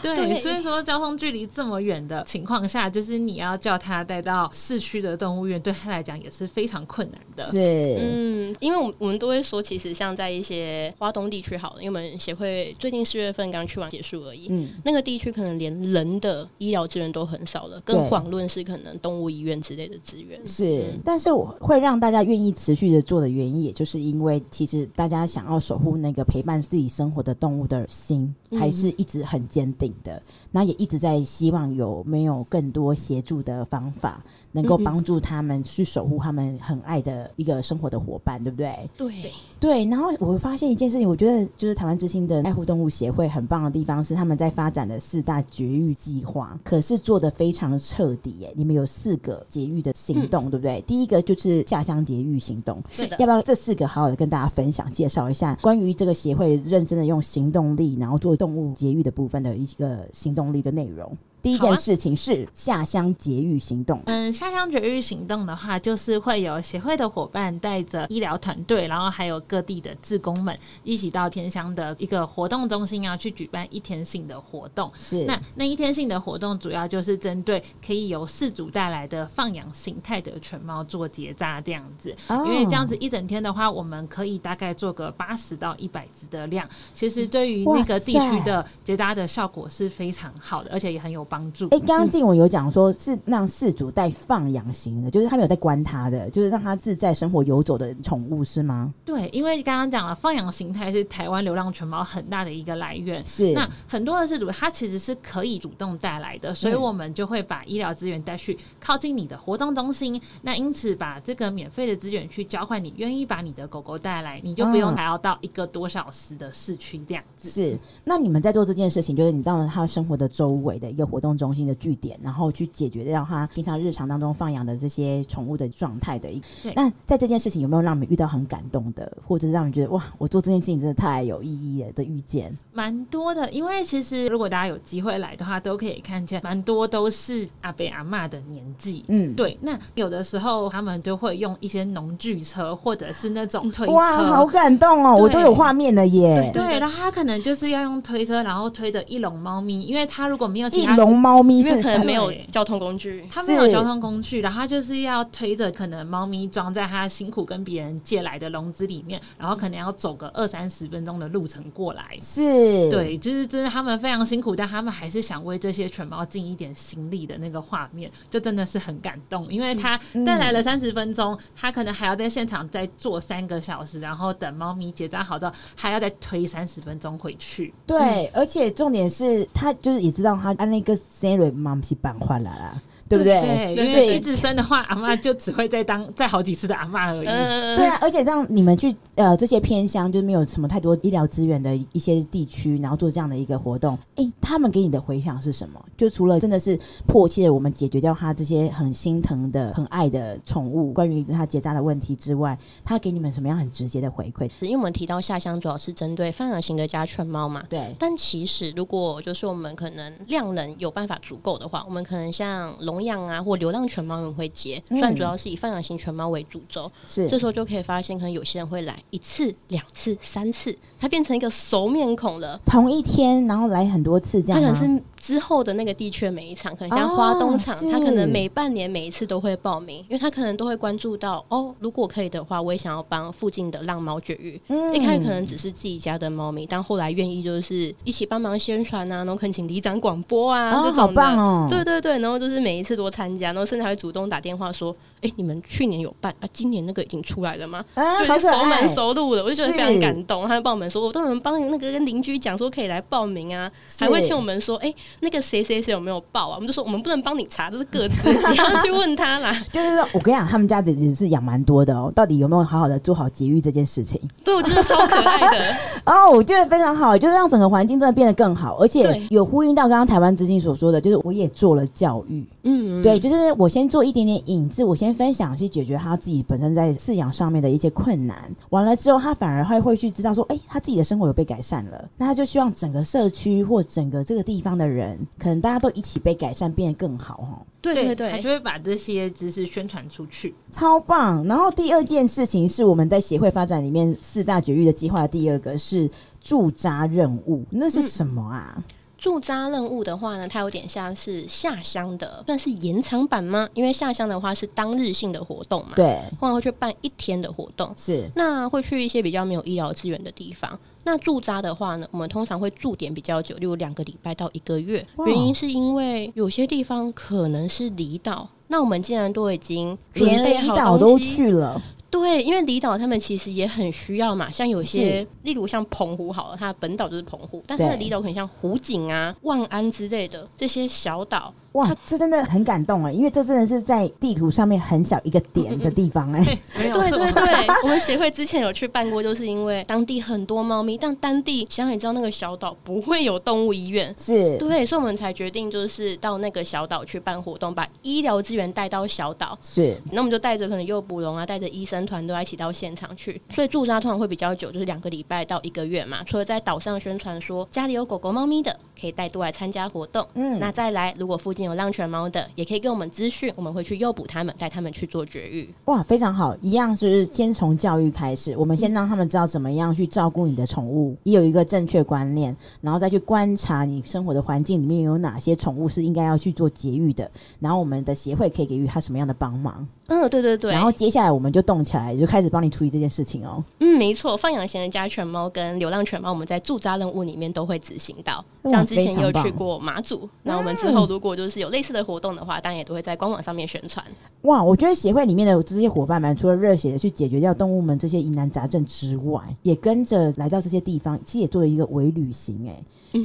对，所以说交通距离这么远的情况下，就是你要。要叫他带到市区的动物园，对他来讲也是非常困难的。是，嗯，因为我们我们都会说，其实像在一些花东地区，好了，因为我们协会最近四月份刚去完结束而已。嗯，那个地区可能连人的医疗资源都很少了，更遑论是可能动物医院之类的资源。是，嗯、但是我会让大家愿意持续的做的原因，也就是因为其实大家想要守护那个陪伴自己生活的动物的心，还是一直很坚定的。那、嗯、也一直在希望有没有更多协助。的方法能够帮助他们去守护他们很爱的一个生活的伙伴，对不对？对对。然后我会发现一件事情，我觉得就是台湾之星的爱护动物协会很棒的地方是他们在发展的四大绝育计划，可是做的非常彻底耶。你们有四个绝育的行动，嗯、对不对？第一个就是下乡绝育行动，是的。要不要这四个好好的跟大家分享介绍一下关于这个协会认真的用行动力，然后做动物绝育的部分的一个行动力的内容？第一件事情是下乡节育行动。嗯，下乡节育行动的话，就是会有协会的伙伴带着医疗团队，然后还有各地的志工们一起到偏乡的一个活动中心，啊去举办一天性的活动。是，那那一天性的活动主要就是针对可以由饲主带来的放养形态的犬猫做结扎这样子。哦。因为这样子一整天的话，我们可以大概做个八十到一百只的量。其实对于那个地区的结扎的效果是非常好的，而且也很有。帮助。哎，刚刚静文有讲说，是让饲主带放养型的，就是他没有在关他的，就是让他自在生活游走的宠物，是吗？对，因为刚刚讲了，放养形态是台湾流浪犬猫很大的一个来源。是，那很多的饲主他其实是可以主动带来的，所以我们就会把医疗资源带去靠近你的活动中心。那因此把这个免费的资源去交换，你愿意把你的狗狗带来，你就不用还要到一个多小时的市区这样子。是，那你们在做这件事情，就是你到了他生活的周围的一个活。活动中心的据点，然后去解决掉他平常日常当中放养的这些宠物的状态的一。那在这件事情有没有让你们遇到很感动的，或者是让你觉得哇，我做这件事情真的太有意义了的遇见？蛮多的，因为其实如果大家有机会来的话，都可以看见蛮多都是阿伯阿嬷的年纪。嗯，对。那有的时候他们就会用一些农具车，或者是那种推车。哇，好感动哦！我都有画面了耶。对，然后他可能就是要用推车，然后推着一笼猫咪，因为他如果没有其他。猫咪是因为可能没有交通工具，他没有交通工具，然后他就是要推着可能猫咪装在他辛苦跟别人借来的笼子里面，然后可能要走个二三十分钟的路程过来。是，对，就是真的他们非常辛苦，但他们还是想为这些犬猫尽一点心力的那个画面，就真的是很感动。因为他带来了三十分钟，他可能还要在现场再坐三个小时，然后等猫咪结扎好之后，还要再推三十分钟回去。对，而且重点是他就是也知道他按那个。生瑞妈是办法啦啦，对不对？对，因为一直生的话，阿妈就只会再当 再好几次的阿妈而已。嗯、对啊，而且让你们去呃这些偏乡，就是没有什么太多医疗资源的一些地区，然后做这样的一个活动，哎，他们给你的回响是什么？就除了真的是迫切的我们解决掉他这些很心疼的、很爱的宠物，关于他结扎的问题之外，他给你们什么样很直接的回馈？因为我们提到下乡主要是针对放养型的家犬猫嘛，对。但其实如果就是我们可能量能有办法足够的话，我们可能像笼养啊或流浪犬猫也会接，虽然主要是以放养型犬猫为主轴，是。这时候就可以发现，可能有些人会来一次、两次、三次，它变成一个熟面孔了。同一天，然后来很多次这样。可能是之后的那个地区每一场，可能像花东场，他可能每半年每一次都会报名，因为他可能都会关注到哦，如果可以的话，我也想要帮附近的浪猫绝育。嗯，一开始可能只是自己家的猫咪，但后来愿意就是一起帮忙宣传啊，然后恳请里长广播啊，这种的。好棒哦！对对对，然后就是每一次都参加，然后甚至还会主动打电话说：“哎，你们去年有办啊？今年那个已经出来了吗？”啊，就熟门熟路的，我就觉得非常感动。他就帮我们说：“我都能帮你那个跟邻居讲说可以来报名啊。”还会请我们说：“哎，那个谁谁谁有没有报啊？”我们就说：“我们不能帮你查，这是各自，你要去问他啦。”就是说我跟你讲，他们家的也是养蛮多的哦，到底有没有好好的做好节育这件事情？对，我觉得超可爱的 哦，我觉得非常好，就是让整个环境真的变得更好，而且有呼应到刚刚台湾之心所说的，就是我也做了教育，嗯，对，就是我先做一点点引子，我先分享去解决他自己本身在饲养上面的一些困难，完了之后他反而会会去知道说，哎，他自己的生活有被改善了，那他就希望整个社区或整个这个地方的人，可能大家都一起被改善，变得更好哈。对对对，他就会把这些知识宣传出去，超棒。然后第二件事情是我们在协会发展里面四大绝育的计划，第二个是驻扎任务，那是什么啊？嗯驻扎任务的话呢，它有点像是下乡的，算是延长版吗？因为下乡的话是当日性的活动嘛，对，或者会去办一天的活动，是。那会去一些比较没有医疗资源的地方。那驻扎的话呢，我们通常会驻点比较久，例如两个礼拜到一个月。原因是因为有些地方可能是离岛，那我们既然都已经连离岛都去了。对，因为离岛他们其实也很需要嘛，像有些，例如像澎湖好了，它的本岛就是澎湖，但它的离岛可能像湖景啊、万安之类的这些小岛。哇，这真的很感动哎，因为这真的是在地图上面很小一个点的地方哎。对对对，我们协会之前有去办过，就是因为当地很多猫咪，但当地想也知道那个小岛不会有动物医院，是对，所以我们才决定就是到那个小岛去办活动，把医疗资源带到小岛。是，那我们就带着可能诱捕龙啊，带着医生团队一起到现场去。所以驻扎通常会比较久，就是两个礼拜到一个月嘛。除了在岛上宣传说家里有狗狗、猫咪的，可以带过来参加活动。嗯，那再来，如果附近有浪犬猫的。也可以跟我们咨询，我们会去诱捕他们，带他们去做绝育。哇，非常好！一样是先从教育开始，我们先让他们知道怎么样去照顾你的宠物，也有一个正确观念，然后再去观察你生活的环境里面有哪些宠物是应该要去做绝育的，然后我们的协会可以给予他什么样的帮忙。嗯，对对对。然后接下来我们就动起来，就开始帮你处理这件事情哦。嗯，没错，放养型的家犬猫跟流浪犬猫，我们在驻扎任务里面都会执行到。像之前也有去过马祖，那我们之后如果就是就是有类似的活动的话，当然也都会在官网上面宣传。哇，我觉得协会里面的这些伙伴们，除了热血的去解决掉动物们这些疑难杂症之外，也跟着来到这些地方，其实也做了一个微旅行，哎。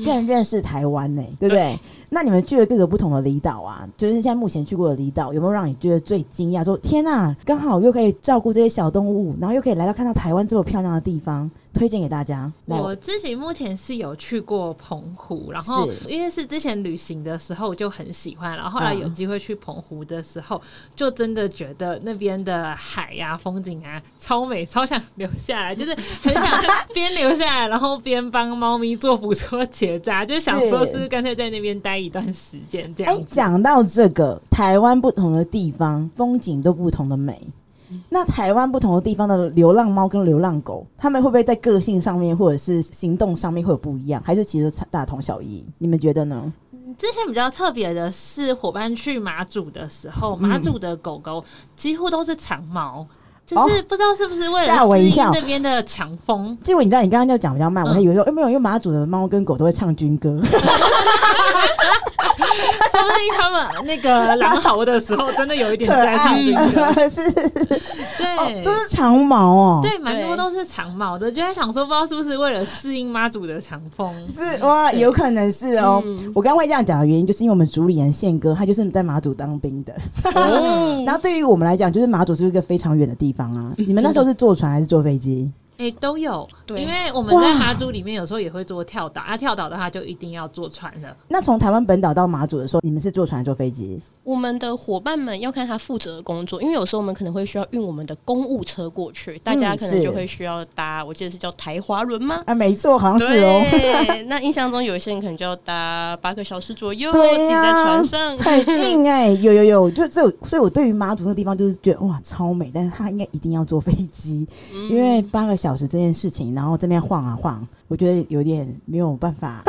更认识台湾呢、欸，对不对？那你们去了各个不同的离岛啊，就是现在目前去过的离岛，有没有让你觉得最惊讶？说天哪，刚好又可以照顾这些小动物，然后又可以来到看到台湾这么漂亮的地方。推荐给大家。我自己目前是有去过澎湖，然后因为是之前旅行的时候我就很喜欢，然后后来有机会去澎湖的时候，就真的觉得那边的海呀、啊、风景啊超美，超想留下来，就是很想 边留下来，然后边帮猫咪做捕捉结扎，就想说是干脆在那边待一段时间这样。哎，讲到这个，台湾不同的地方风景都不同的美。那台湾不同的地方的流浪猫跟流浪狗，他们会不会在个性上面或者是行动上面会有不一样？还是其实大同小异？你们觉得呢？之前比较特别的是，伙伴去马祖的时候，马祖的狗狗几乎都是长毛，就是不知道是不是为了适应那边的强风。结果你知道，你刚刚就讲比较慢，我还以为说，哎，没有，因为马祖的猫跟狗都会唱军歌。说不定他们那个狼嚎的时候，真的有一点在是，对、哦，都是长毛哦，对，蛮多都是长毛的，就在想说，不知道是不是为了适应妈祖的长风，是哇，有可能是哦。嗯、我刚会这样讲的原因，就是因为我们主理人宪哥，他就是在马祖当兵的，嗯、然后对于我们来讲，就是马祖是一个非常远的地方啊。你们那时候是坐船还是坐飞机？哎、欸，都有，对，因为我们在马祖里面有时候也会做跳岛，啊，跳岛的话就一定要坐船了。那从台湾本岛到马祖的时候，你们是坐船还是坐飞机？我们的伙伴们要看他负责的工作，因为有时候我们可能会需要运我们的公务车过去，大家可能就会需要搭，嗯、我记得是叫台华轮吗？啊，没错，好像是哦。那印象中有些人可能就要搭八个小时左右，对呀、啊，在船上很硬哎、欸，有有有，就这，所以我对于妈祖那个地方就是觉得哇超美，但是他应该一定要坐飞机，嗯、因为八个小时这件事情，然后这边晃啊晃。我觉得有点没有办法，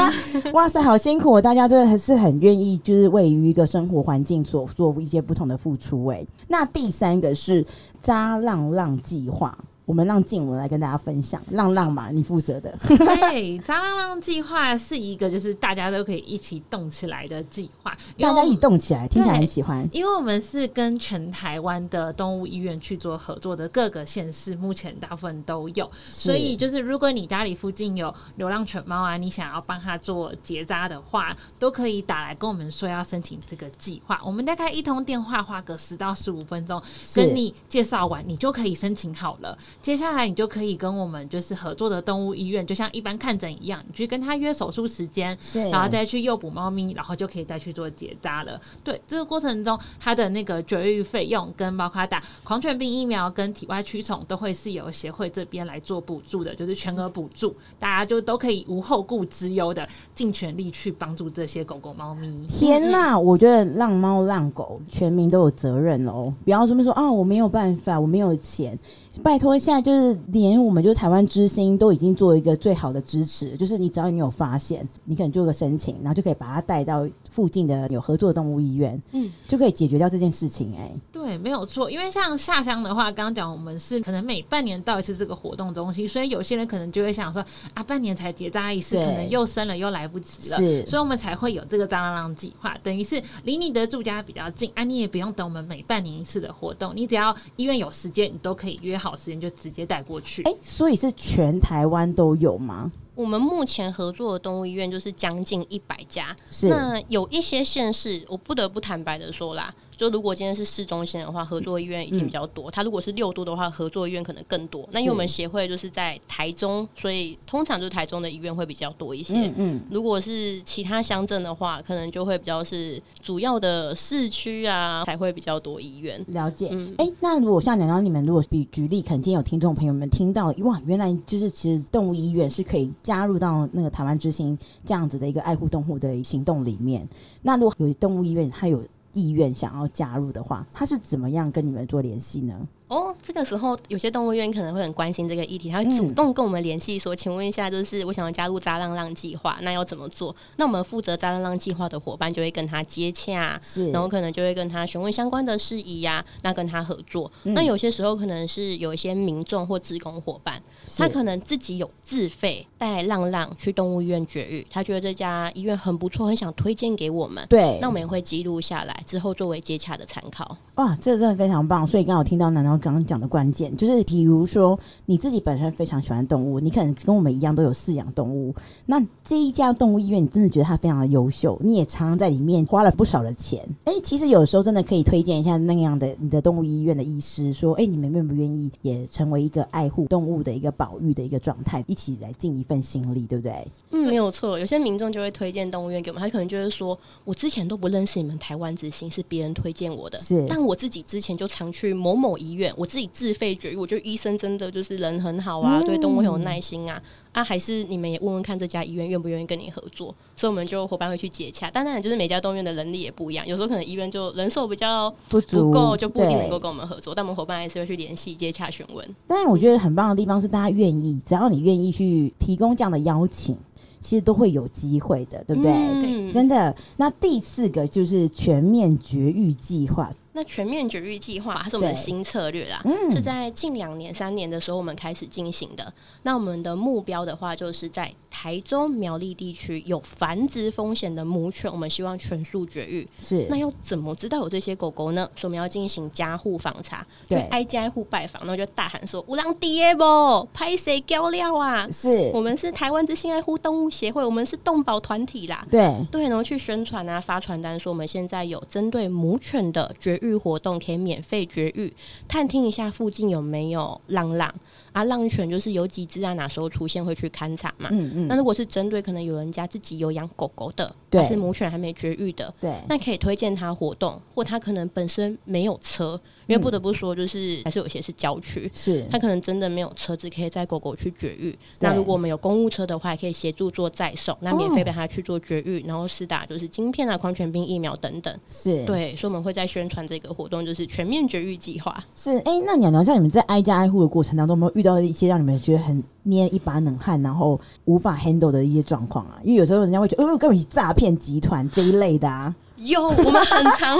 哇塞，好辛苦！大家真的还是很愿意，就是位于一个生活环境所做一些不同的付出。哎，那第三个是扎浪浪计划。我们让静文来跟大家分享，浪浪嘛，你负责的。对，扎浪浪计划是一个就是大家都可以一起动起来的计划，大家一起动起来，听起来很喜欢。因为我们是跟全台湾的动物医院去做合作的，各个县市目前大部分都有，所以就是如果你家里附近有流浪犬猫啊，你想要帮它做结扎的话，都可以打来跟我们说要申请这个计划，我们大概一通电话花个十到十五分钟，跟你介绍完，你就可以申请好了。接下来你就可以跟我们就是合作的动物医院，就像一般看诊一样，你去跟他约手术时间，然后再去诱捕猫咪，然后就可以再去做结扎了。对，这个过程中，它的那个绝育费用跟包括打狂犬病疫苗跟体外驱虫，都会是由协会这边来做补助的，就是全额补助，大家就都可以无后顾之忧的尽全力去帮助这些狗狗猫咪。天哪，我觉得浪猫浪狗全民都有责任哦，不要这么说啊，我没有办法，我没有钱。拜托，现在就是连我们就是台湾之星都已经做一个最好的支持，就是你只要你有发现，你可能做个申请，然后就可以把它带到附近的有合作的动物医院，嗯，就可以解决掉这件事情。哎，对，没有错，因为像下乡的话，刚刚讲我们是可能每半年到一次这个活动中心，所以有些人可能就会想说啊，半年才结扎一次，可能又生了又来不及了，是，所以我们才会有这个扎浪浪计划，等于是离你的住家比较近，啊，你也不用等我们每半年一次的活动，你只要医院有时间，你都可以约好时间就直接带过去。哎、欸，所以是全台湾都有吗？我们目前合作的动物医院就是将近一百家，那有一些县市，我不得不坦白的说啦。就如果今天是市中心的话，合作医院已经比较多。它、嗯、如果是六都的话，合作医院可能更多。那因为我们协会就是在台中，所以通常就是台中的医院会比较多一些。嗯，嗯如果是其他乡镇的话，可能就会比较是主要的市区啊，才会比较多医院。了解。嗯。哎、欸，那如果像讲到你们，如果比举例，可能今天有听众朋友们听到，哇，原来就是其实动物医院是可以加入到那个台湾之星这样子的一个爱护动物的行动里面。那如果有动物医院，它有意愿想要加入的话，他是怎么样跟你们做联系呢？哦，这个时候有些动物医院可能会很关心这个议题，他会主动跟我们联系说：“嗯、请问一下，就是我想要加入扎浪浪计划，那要怎么做？”那我们负责扎浪浪计划的伙伴就会跟他接洽，是，然后可能就会跟他询问相关的事宜呀、啊，那跟他合作。嗯、那有些时候可能是有一些民众或职工伙伴，他可能自己有自费带浪浪去动物医院绝育，他觉得这家医院很不错，很想推荐给我们。对，那我们也会记录下来，之后作为接洽的参考。哇，这真的非常棒！所以刚好听到南南刚刚讲的关键，就是比如说你自己本身非常喜欢动物，你可能跟我们一样都有饲养动物。那这一家动物医院，你真的觉得它非常的优秀，你也常常在里面花了不少的钱。哎、欸，其实有时候真的可以推荐一下那样的你的动物医院的医师，说，哎、欸，你们愿不愿意也成为一个爱护动物的一个保育的一个状态，一起来尽一份心力，对不对？嗯，没有错。有些民众就会推荐动物医院给我们，他可能就是说我之前都不认识你们台湾之星，是别人推荐我的，是，但我自己之前就常去某某医院，我自己自费绝育，我觉得医生真的就是人很好啊，嗯、对动物很有耐心啊。啊，还是你们也问问看这家医院愿不愿意跟你合作，所以我们就伙伴会去接洽。当然，就是每家动物医院的能力也不一样，有时候可能医院就人手比较不足够，就不一定能够跟我们合作。但我们伙伴还是会去联系、接洽、询问。但是我觉得很棒的地方是，大家愿意，只要你愿意去提供这样的邀请，其实都会有机会的，对不对？嗯、对，真的。那第四个就是全面绝育计划。那全面绝育计划，它是我们的新策略啦，嗯、是在近两年、三年的时候我们开始进行的。那我们的目标的话，就是在台中苗栗地区有繁殖风险的母犬，我们希望全数绝育。是，那要怎么知道有这些狗狗呢？所以我们要进行家户访查，对，挨家挨户拜访，然后就大喊说：“乌狼爹不，拍谁胶料啊？”是我们是台湾之心爱护动物协会，我们是动保团体啦。对对，然后去宣传啊，发传单说我们现在有针对母犬的绝育活动，可以免费绝育，探听一下附近有没有浪浪。啊，浪犬就是有几只啊，哪时候出现会去勘察嘛。嗯嗯。那如果是针对可能有人家自己有养狗狗的，对，是母犬还没绝育的，对，那可以推荐他活动，或他可能本身没有车，因为不得不说，就是还是有些是郊区，是他可能真的没有车子可以载狗狗去绝育。那如果我们有公务车的话，也可以协助做载送，那免费带他去做绝育，然后施打就是晶片啊、狂犬病疫苗等等。是对，所以我们会在宣传这个活动，就是全面绝育计划。是，哎、欸，那鸟鸟像你们在挨家挨户的过程当中，有没有遇到一些让你们觉得很捏一把冷汗，然后无法 handle 的一些状况啊？因为有时候人家会觉得，哦，根本是诈骗集团这一类的啊。有，我们很常，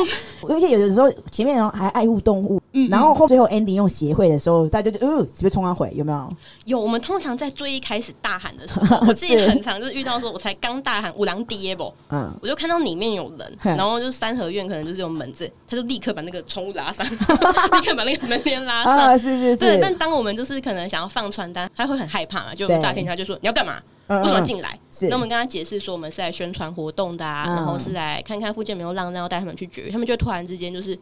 而且有的时候前面还爱护动物，嗯，然后后最后 ending 用协会的时候，大家就呃，是不是冲他回？有没有？有，我们通常在最一开始大喊的时候，我自己很常就是遇到说，我才刚大喊五郎爹不，嗯，我就看到里面有人，然后就三合院可能就是有门子，他就立刻把那个宠物拉上，立刻把那个门帘拉上，是是是。对，但当我们就是可能想要放传单，他会很害怕嘛，就诈骗他就说你要干嘛？为什么进来？是那我们跟他解释说，我们是来宣传活动的啊，然后是来看看附近有没有浪，然后带他们去绝育，他们就突然之间就是。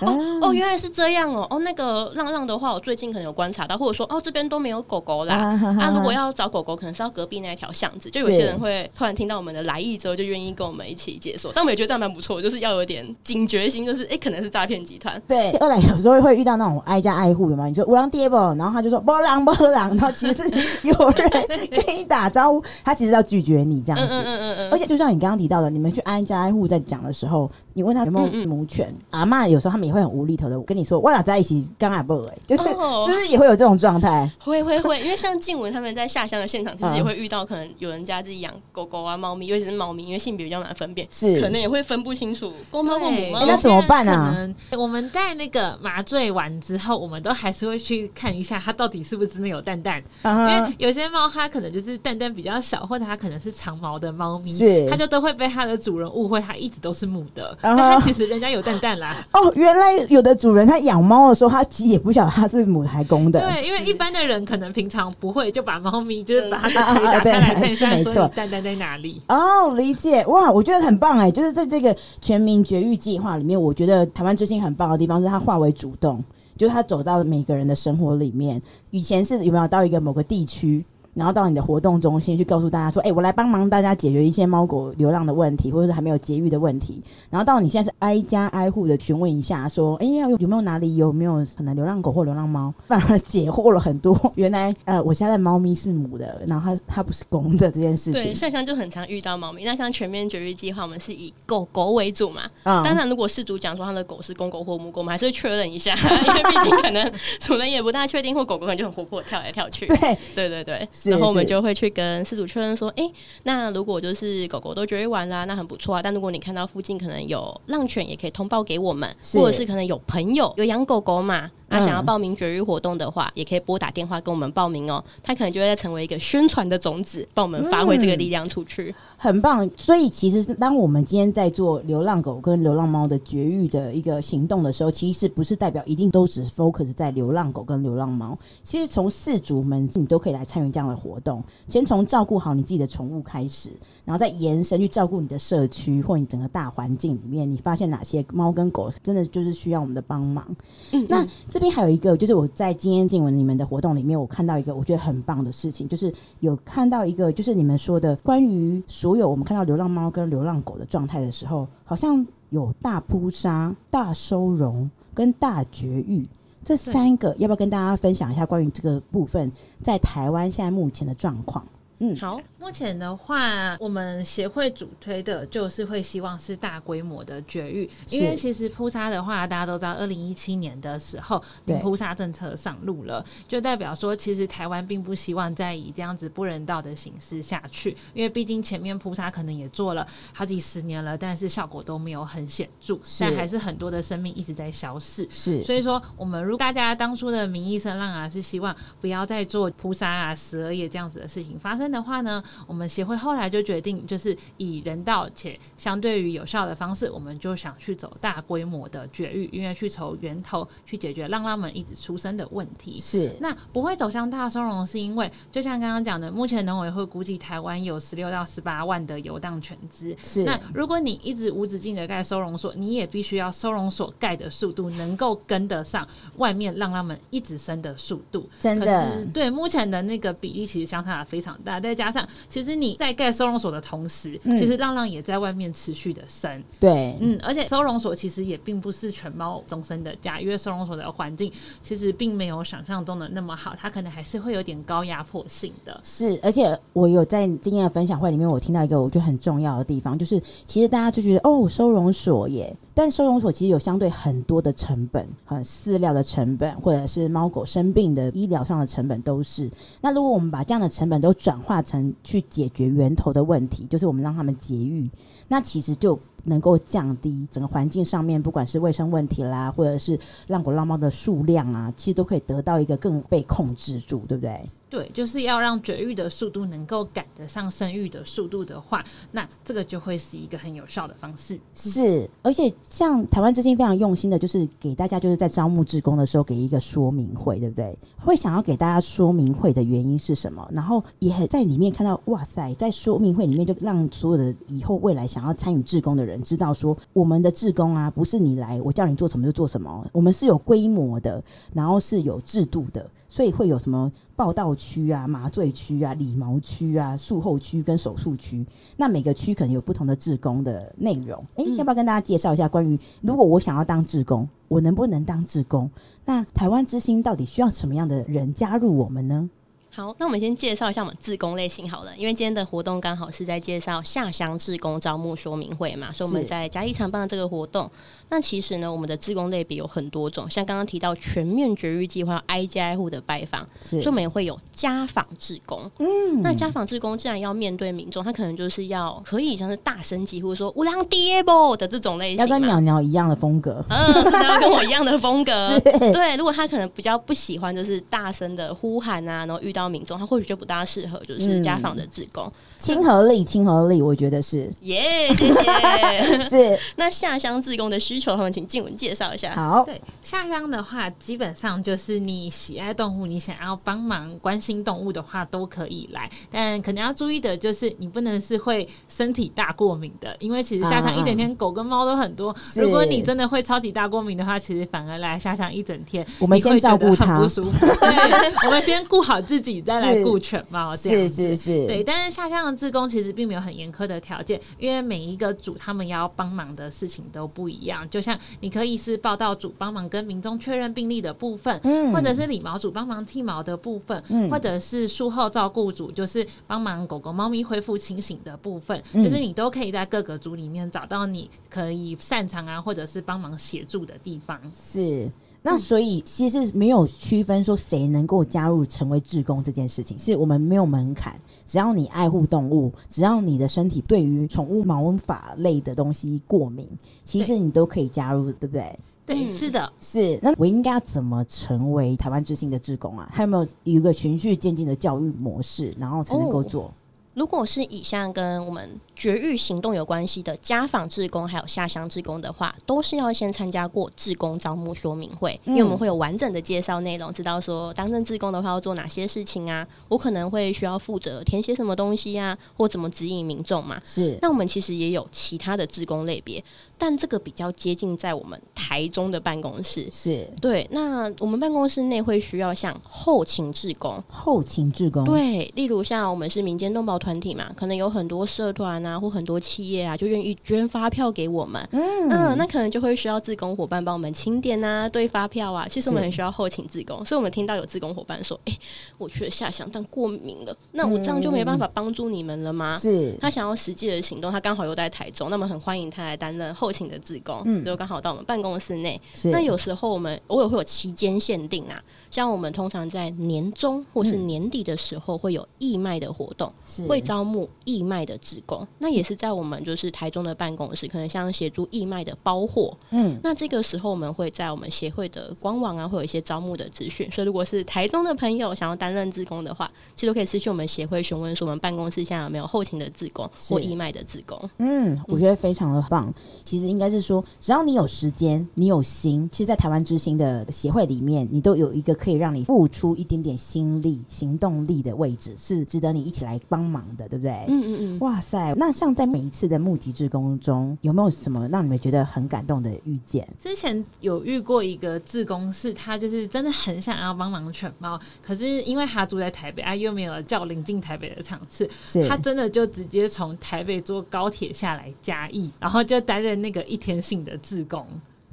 嗯，哦哦，原来是这样哦，哦，那个浪浪的话，我最近可能有观察到，或者说哦，这边都没有狗狗啦。啊，如果要找狗狗，可能是要隔壁那一条巷子。就有些人会突然听到我们的来意之后，就愿意跟我们一起解锁。但我们也觉得这样蛮不错，就是要有点警觉心，就是哎、欸，可能是诈骗集团。对，二来有时候会遇到那种挨家挨户的嘛，你说我让爹不，然后他就说波浪波浪，然后其实是有人跟你打招呼，他其实要拒绝你这样子。嗯嗯嗯嗯，而且就像你刚刚提到的，你们去挨家挨户在讲的时候，你问他有没有母犬，嗯嗯阿嬷有时候他们也会很无。厘头的，我跟你说，我俩在一起刚还不哎，就是、oh, 是不是也会有这种状态？会会会，因为像静文他们在下乡的现场，其实也会遇到可能有人家自己养狗狗啊、猫咪，尤其是猫咪，因为性别比较难分辨，是可能也会分不清楚公猫或母猫。那怎么办呢、啊？我们在那个麻醉完之后，我们都还是会去看一下它到底是不是真的有蛋蛋，uh -huh. 因为有些猫它可能就是蛋蛋比较小，或者它可能是长毛的猫咪，是它就都会被它的主人误会它一直都是母的，uh -huh. 但它其实人家有蛋蛋啦。哦，原来有的主人他养。猫的时候，他其实也不晓得它是母的还公的。对，因为一般的人可能平常不会就把猫咪就是把它的腿打开来看一下，说蛋蛋在哪里。哦，理解哇，我觉得很棒哎，就是在这个全民绝育计划里面，我觉得台湾之心很棒的地方是它化为主动，就是它走到每个人的生活里面。以前是有没有到一个某个地区？然后到你的活动中心去告诉大家说：“哎、欸，我来帮忙大家解决一些猫狗流浪的问题，或者是还没有绝育的问题。”然后到你现在是挨家挨户的询问一下，说：“哎、欸、呀，有没有哪里有没有可能流浪狗或流浪猫？”反而解惑了很多。原来呃，我家的猫咪是母的，然后它它不是公的这件事情。对，下乡就很常遇到猫咪。那像全面绝育计划，我们是以狗狗为主嘛。嗯。当然，如果饲主讲说他的狗是公狗或母狗，我们还是会确认一下，因为毕竟可能 主人也不大确定，或狗狗可能就很活泼跳来跳去。对对对对。然后我们就会去。跟饲主确认说，哎、欸，那如果就是狗狗都绝育完啦，那很不错啊。但如果你看到附近可能有浪犬，也可以通报给我们，或者是可能有朋友有养狗狗嘛。啊，想要报名绝育活动的话，嗯，也可以拨打电话跟我们报名哦。他可能就会再成为一个宣传的种子，帮我们发挥这个力量出去，嗯，很棒。所以，其实当我们今天在做流浪狗跟流浪猫的绝育的一个行动的时候，其实不是代表一定都只 focus 在流浪狗跟流浪猫。其实从饲主们，你都可以来参与这样的活动。先从照顾好你自己的宠物开始，然后再延伸去照顾你的社区或你整个大环境里面，你发现哪些猫跟狗真的就是需要我们的帮忙。嗯，那。这边还有一个，就是我在今天静文你们的活动里面，我看到一个我觉得很棒的事情，就是有看到一个，就是你们说的关于所有我们看到流浪猫跟流浪狗的状态的时候，好像有大扑杀、大收容跟大绝育这三个，要不要跟大家分享一下关于这个部分在台湾现在目前的状况？嗯，好。目前的话，我们协会主推的就是会希望是大规模的绝育，因为其实扑杀的话，大家都知道，二零一七年的时候，零扑杀政策上路了，就代表说，其实台湾并不希望再以这样子不人道的形式下去，因为毕竟前面扑杀可能也做了好几十年了，但是效果都没有很显著，但还是很多的生命一直在消逝。是，所以说，我们如果大家当初的民意声浪啊，是希望不要再做扑杀啊、十二夜这样子的事情发生的话呢，我们协会后来就决定，就是以人道且相对于有效的方式，我们就想去走大规模的绝育，因为去从源头去解决浪浪们一直出生的问题。是，那不会走向大收容，是因为就像刚刚讲的，目前农委会估计台湾有十六到十八万的游荡犬只。是，那如果你一直无止境的盖收容所，你也必须要收容所盖的速度能够跟得上外面浪浪们一直生的速度。真的，对目前的那个比例其实相差非常大，再加上其实你在盖收容所的同时，嗯、其实浪浪也在外面持续的生。对，嗯，而且收容所其实也并不是犬猫终身的家，因为收容所的环境其实并没有想象中的那么好，它可能还是会有点高压迫性的。是，而且我有在经验的分享会里面，我听到一个我觉得很重要的地方，就是其实大家就觉得哦，收容所耶，但收容所其实有相对很多的成本，很饲料的成本，或者是猫狗生病的医疗上的成本都是。那如果我们把这样的成本都转化成去解决源头的问题，就是我们让他们节育，那其实就能够降低整个环境上面，不管是卫生问题啦，或者是浪狗浪猫的数量啊，其实都可以得到一个更被控制住，对不对？对，就是要让绝育的速度能够赶得上生育的速度的话，那这个就会是一个很有效的方式。是，而且像台湾之心非常用心的，就是给大家就是在招募志工的时候给一个说明会，对不对？会想要给大家说明会的原因是什么？然后也在里面看到，哇塞，在说明会里面就让所有的以后未来想要参与志工的人知道说，我们的志工啊，不是你来我叫你做什么就做什么，我们是有规模的，然后是有制度的，所以会有什么报道区啊、麻醉区啊、理毛区啊、术后区跟手术区，那每个区可能有不同的志工的内容。哎、欸，要不要跟大家介绍一下关于如果我想要当志工，我能不能当志工？那台湾之星到底需要什么样的人加入我们呢？好，那我们先介绍一下我们志工类型好了，因为今天的活动刚好是在介绍下乡志工招募说明会嘛，所以我们在嘉义场办的这个活动。那其实呢，我们的志工类别有很多种，像刚刚提到全面绝育计划，挨家挨户的拜访，所以我们也会有家访志工。嗯，那家访志工既然要面对民众，他可能就是要可以像是大声疾呼说“乌狼爹不”的这种类型，要跟鸟鸟一样的风格。嗯，是的，要跟我一样的风格。对，如果他可能比较不喜欢就是大声的呼喊啊，然后遇到民众，他或许就不大适合，就是家访的志工。亲、嗯、和力，亲和力，我觉得是。耶、yeah，谢谢。是。那下乡志工的需求，他们请静文介绍一下。好，对，下乡的话，基本上就是你喜爱动物，你想要帮忙关心动物的话，都可以来。但可能要注意的就是，你不能是会身体大过敏的，因为其实下乡一整天狗跟猫都很多。如果你真的会超级大过敏的话，其实反而来下乡一整天，我们先照顾它，不舒服。对，我们先顾好自己，再来顾犬猫。这样是是是，对。但是下乡的志工其实并没有很严苛的条件，因为每一个组他们要帮忙的事情都不一样。就像你可以是报道组帮忙跟民众确认病例的部分，嗯，或者是理毛组帮忙剃毛的部分，嗯，或者是术后照顾组，就是帮忙狗狗、猫咪恢复清醒的部分，嗯，就是你都可以在各个组里面找到你可以擅长啊，或者是帮忙协助的地方。是。那所以其实没有区分说谁能够加入成为志工这件事情，是我们没有门槛，只要你爱护动物，只要你的身体对于宠物毛发类的东西过敏，其实你都可以加入，对，对不对？对，是的，是。那我应该要怎么成为台湾之星的志工啊？还有没有一个循序渐进的教育模式，然后才能够做？哦如果是以上跟我们绝育行动有关系的家访志工，还有下乡志工的话，都是要先参加过志工招募说明会，因为我们会有完整的介绍内容，知道说当任志工的话要做哪些事情啊，我可能会需要负责填写什么东西啊，或怎么指引民众嘛。是。那我们其实也有其他的志工类别，但这个比较接近在我们台中的办公室。是。对。那我们办公室内会需要像后勤志工，后勤志工。对。例如像我们是民间动保团。体嘛，可能有很多社团啊，或很多企业啊，就愿意捐发票给我们。嗯，嗯，那可能就会需要志工伙伴帮我们清点啊，对发票啊。其实我们很需要后勤志工，所以我们听到有志工伙伴说：“哎、欸，我去了下乡，但过敏了，那我这样就没办法帮助你们了吗？”是、嗯，他想要实际的行动，他刚好又在台中，那么很欢迎他来担任后勤的职工，嗯，就刚好到我们办公室内。那有时候我们偶尔会有期间限定啊，像我们通常在年终或是年底的时候会有义卖的活动，是会招募义卖的职工。那也是在我们就是台中的办公室，可能像协助义卖的包货。嗯，那这个时候我们会在我们协会的官网啊，会有一些招募的资讯。所以如果是台中的朋友想要担任职工的话，其实都可以私讯我们协会询问说我们办公室现在有没有后勤的职工或义卖的职工。嗯，我觉得非常的棒。其实应该是说，只要你有时间，你有心，其实，在台湾之星的协会里面，你都有一个可以让你付出一点点心力、行动力的位置，是值得你一起来帮忙的，对不对？嗯嗯嗯。哇塞，那像在每一次的募集志工中，有没有什么让你们觉得很感动的遇见？之前有遇过一个志工，是他就是真的很想要帮忙犬猫，可是因为他住在台北啊，又没有叫临近台北的场次，是他真的就直接从台北坐高铁下来嘉义，然后就担任那个一天性的自贡。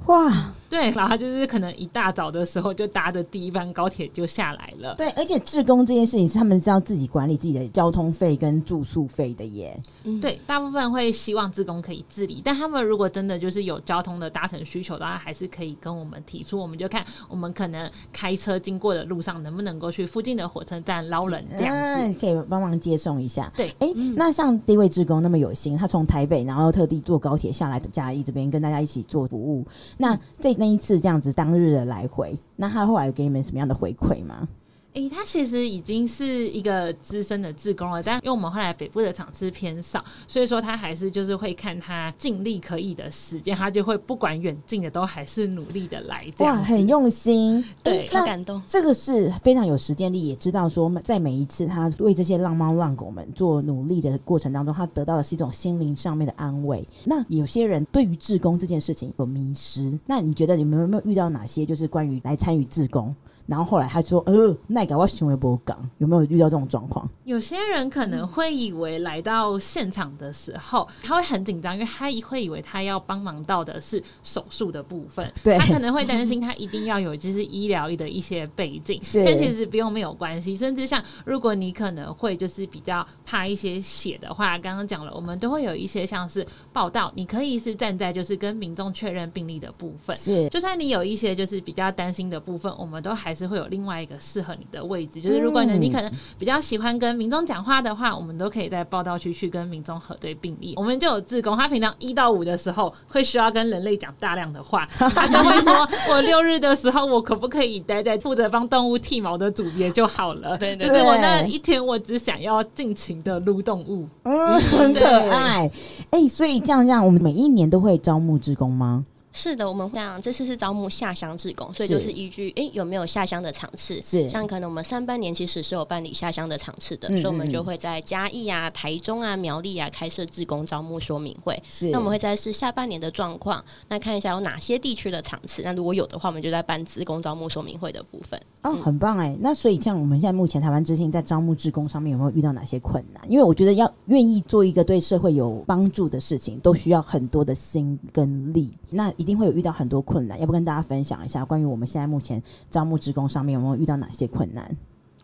哇，对，然后他就是可能一大早的时候就搭着第一班高铁就下来了。对，而且志工这件事情是他们是要自己管理自己的交通费跟住宿费的耶。嗯，对，大部分会希望志工可以自理，但他们如果真的就是有交通的搭乘需求的话，还是可以跟我们提出，我们就看我们可能开车经过的路上能不能够去附近的火车站捞人这样子，啊、可以帮忙接送一下。对，哎、欸，嗯、那像这位志工那么有心，他从台北然后特地坐高铁下来的嘉义这边跟大家一起做服务。那在那一次这样子当日的来回，那他后来有给你们什么样的回馈吗？诶、欸，他其实已经是一个资深的志工了，但因为我们后来北部的场次偏少，所以说他还是就是会看他尽力可以的时间，他就会不管远近的都还是努力的来這樣。哇，很用心，对，很感动。这个是非常有实践力，也知道说在每一次他为这些浪猫浪狗们做努力的过程当中，他得到的是一种心灵上面的安慰。那有些人对于志工这件事情有迷失，那你觉得你们有没有遇到哪些就是关于来参与志工？然后后来他说：“呃，那个我行为不讲，有没有遇到这种状况？”有些人可能会以为来到现场的时候，他会很紧张，因为他会以为他要帮忙到的是手术的部分，对他可能会担心他一定要有就是医疗的一些背景，是但其实不用没有关系。甚至像如果你可能会就是比较怕一些血的话，刚刚讲了，我们都会有一些像是报道，你可以是站在就是跟民众确认病例的部分，是就算你有一些就是比较担心的部分，我们都还。还是会有另外一个适合你的位置，就是如果呢，你可能比较喜欢跟民众讲话的话，我们都可以在报道区去跟民众核对病例。我们就有志工，他平常一到五的时候会需要跟人类讲大量的话，他就会说：“我六日的时候，我可不可以待在负责帮动物剃毛的组别就好了？对对对，就是我那一天，我只想要尽情的撸动物，嗯，很可爱。哎、欸，所以这样这样，我们每一年都会招募志工吗？是的，我们这样这次是招募下乡志工，所以就是依据诶、欸、有没有下乡的场次，是像可能我们上半年其实是有办理下乡的场次的，嗯嗯，所以我们就会在嘉义啊、台中啊、苗栗啊开设志工招募说明会。是，那我们会再试下半年的状况，那看一下有哪些地区的场次，那如果有的话，我们就在办志工招募说明会的部分。哦，很棒哎！那所以像我们现在目前台湾之星在招募志工上面有没有遇到哪些困难？因为我觉得要愿意做一个对社会有帮助的事情，都需要很多的心跟力，那一定会有遇到很多困难，要不跟大家分享一下关于我们现在目前招募职工上面有没有遇到哪些困难？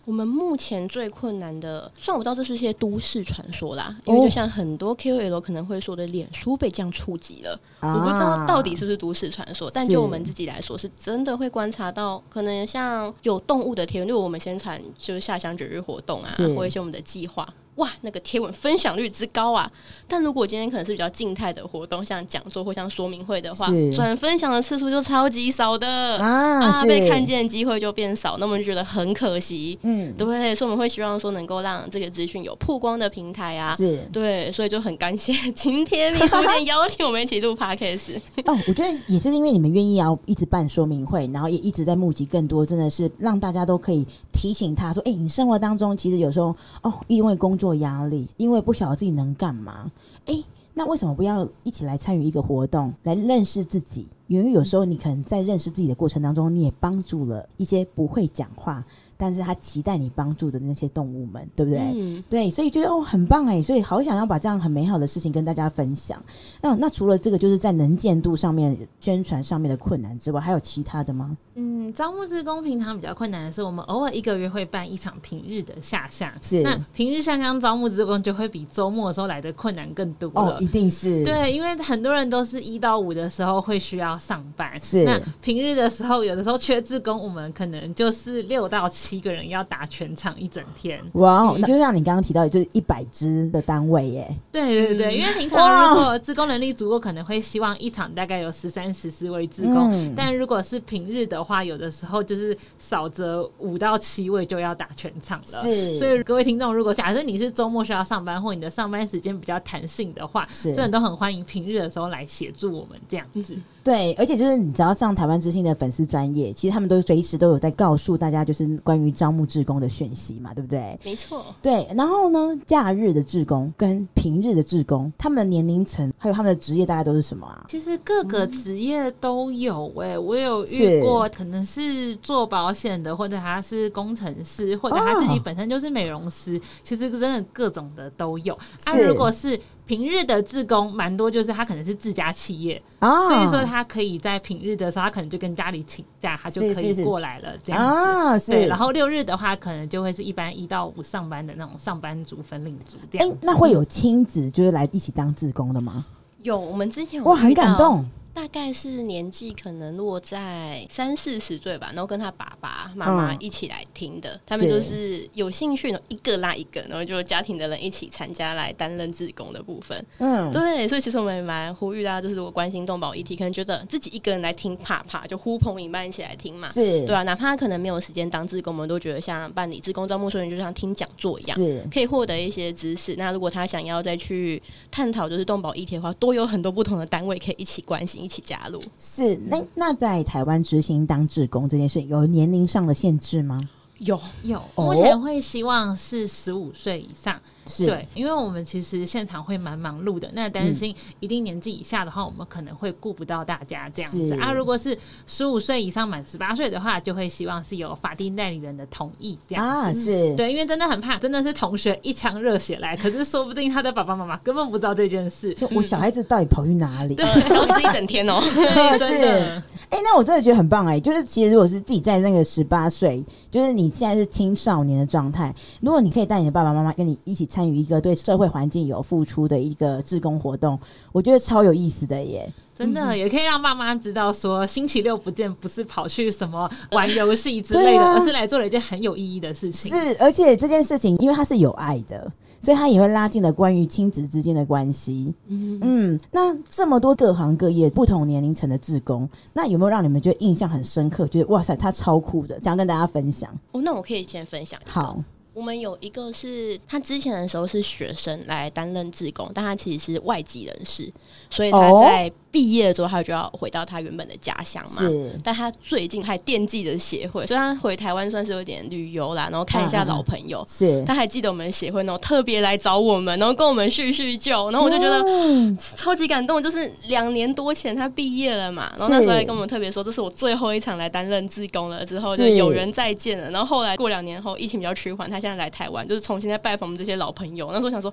我们目前最困难的，虽然我不知道这是一些都市传说啦，因为就像很多 KOL 可能会说的，脸书被这样触及了，啊、我不知道到底是不是都市传说。但就我们自己来说，是真的会观察到，可能像有动物的贴文，例如我们宣传就是下乡节日活动啊，或一些我们的计划。哇，那个贴文分享率之高啊！但如果今天可能是比较静态的活动，像讲座或像说明会的话，转分享的次数就超级少的啊，啊被看见的机会就变少，那么就觉得很可惜。嗯，对，所以我们会希望说能够让这个资讯有曝光的平台啊，是对，所以就很感谢 今天秘书店邀请我们一起录 Podcast。哦，我觉得也是因为你们愿意要一直办说明会，然后也一直在募集更多，真的是让大家都可以提醒他说，哎、欸，你生活当中其实有时候哦，因为工作。压力，因为不晓得自己能干嘛。诶，那为什么不要一起来参与一个活动，来认识自己？因为有时候你可能在认识自己的过程当中，你也帮助了一些不会讲话但是他期待你帮助的那些动物们，对不对？嗯，对，所以觉得哦很棒哎，所以好想要把这样很美好的事情跟大家分享。那那除了这个，就是在能见度上面、宣传上面的困难之外，还有其他的吗？嗯，招募志工平常比较困难的是，我们偶尔一个月会办一场平日的下乡。是，那平日下乡招募志工就会比周末的时候来的困难更多了。哦，一定是。对，因为很多人都是一到五的时候会需要上班。是。那平日的时候，有的时候缺志工，我们可能就是六到七个人要打全场一整天。哇哦，那就像你刚刚提到的，就是一百支的单位耶。对对对，因为平常如果自工能力足够，可能会希望一场大概有十三、十四位自工。嗯。但如果是平日的话，有的时候就是少则五到七位就要打全场了。是。所以各位听众，如果假设你是周末需要上班，或你的上班时间比较弹性的话，是，真的都很欢迎平日的时候来协助我们这样子。对，而且就是你只要上台湾之星的粉丝专业，其实他们都随时都有在告诉大家，就是关于招募志工的讯息嘛，对不对？没错。对，然后呢，假日的志工跟平日的志工，他们的年龄层还有他们的职业大概都是什么啊？其实各个职业都有诶、我有遇过，可能是做保险的，或者他是工程师，或者他自己本身就是美容师，哦、其实真的各种的都有。啊，如果是平日的自工蛮多，就是他可能是自家企业，哦，所以说他可以在平日的时候，他可能就跟家里请假，他就可以过来了，这样子。啊，是。对，然后六日的话，可能就会是一般一到五上班的那种上班族分领族这样。哎，那会有亲子就是来一起当自工的吗？有，我们之前有哇，很感动。大概是年纪可能落在三四十岁吧，然后跟他爸爸妈妈一起来听的，嗯、他们就是有兴趣呢，一个拉一个，然后就家庭的人一起参加来担任志工的部分。嗯，对，所以其实我们也蛮呼吁大家，就是如果关心动保议题，可能觉得自己一个人来听怕怕，就呼朋引伴一起来听嘛。是，对啊，哪怕可能没有时间当志工，我们都觉得像办理志工招募说明，就像听讲座一样，是可以获得一些知识。那如果他想要再去探讨就是动保议题的话，都有很多不同的单位可以一起关心，一起加入。是，那那在台湾执行当志工这件事，有年龄上的限制吗？有有，目前会希望是十五岁以上。是对，因为我们其实现场会蛮忙碌的，那担心一定年纪以下的话，我们可能会顾不到大家这样子啊。如果是十五岁以上满十八岁的话，就会希望是有法定代理人的同意这样子。啊，是对，因为真的很怕，真的是同学一腔热血来，可是说不定他的爸爸妈妈根本不知道这件事。我小孩子到底跑去哪里？对，消失一整天哦。对，真的。哎、欸，那我真的觉得很棒哎、欸！就是其实如果是自己在那个十八岁，就是你现在是青少年的状态，如果你可以带你的爸爸妈妈跟你一起参与一个对社会环境有付出的一个志工活动，我觉得超有意思的耶。真的也可以让爸妈知道，说星期六不见不是跑去什么玩游戏之类的，而是来做了一件很有意义的事情。是，而且这件事情因为它是有爱的，所以它也会拉近了关于亲子之间的关系。嗯嗯，那这么多各行各业、不同年龄层的志工，那有没有让你们觉得印象很深刻？觉得哇塞，他超酷的，想要跟大家分享。哦，那我可以先分享。好。我们有一个是他之前的时候是学生来担任志工，但他其实是外籍人士，所以他在毕业了之后，他就要回到他原本的家乡嘛。是，但他最近还惦记着协会，所以他回台湾算是有点旅游啦，然后看一下老朋友。是，他还记得我们协会，然后特别来找我们，然后跟我们叙叙旧，然后我就觉得 超级感动。就是两年多前他毕业了嘛，然后那时候还跟我们特别说，这是我最后一场来担任志工了，之后就有缘再见了。然后后来过两年后，疫情比较趋缓，他现在来台湾，就是重新再拜访我们这些老朋友。那时候想说。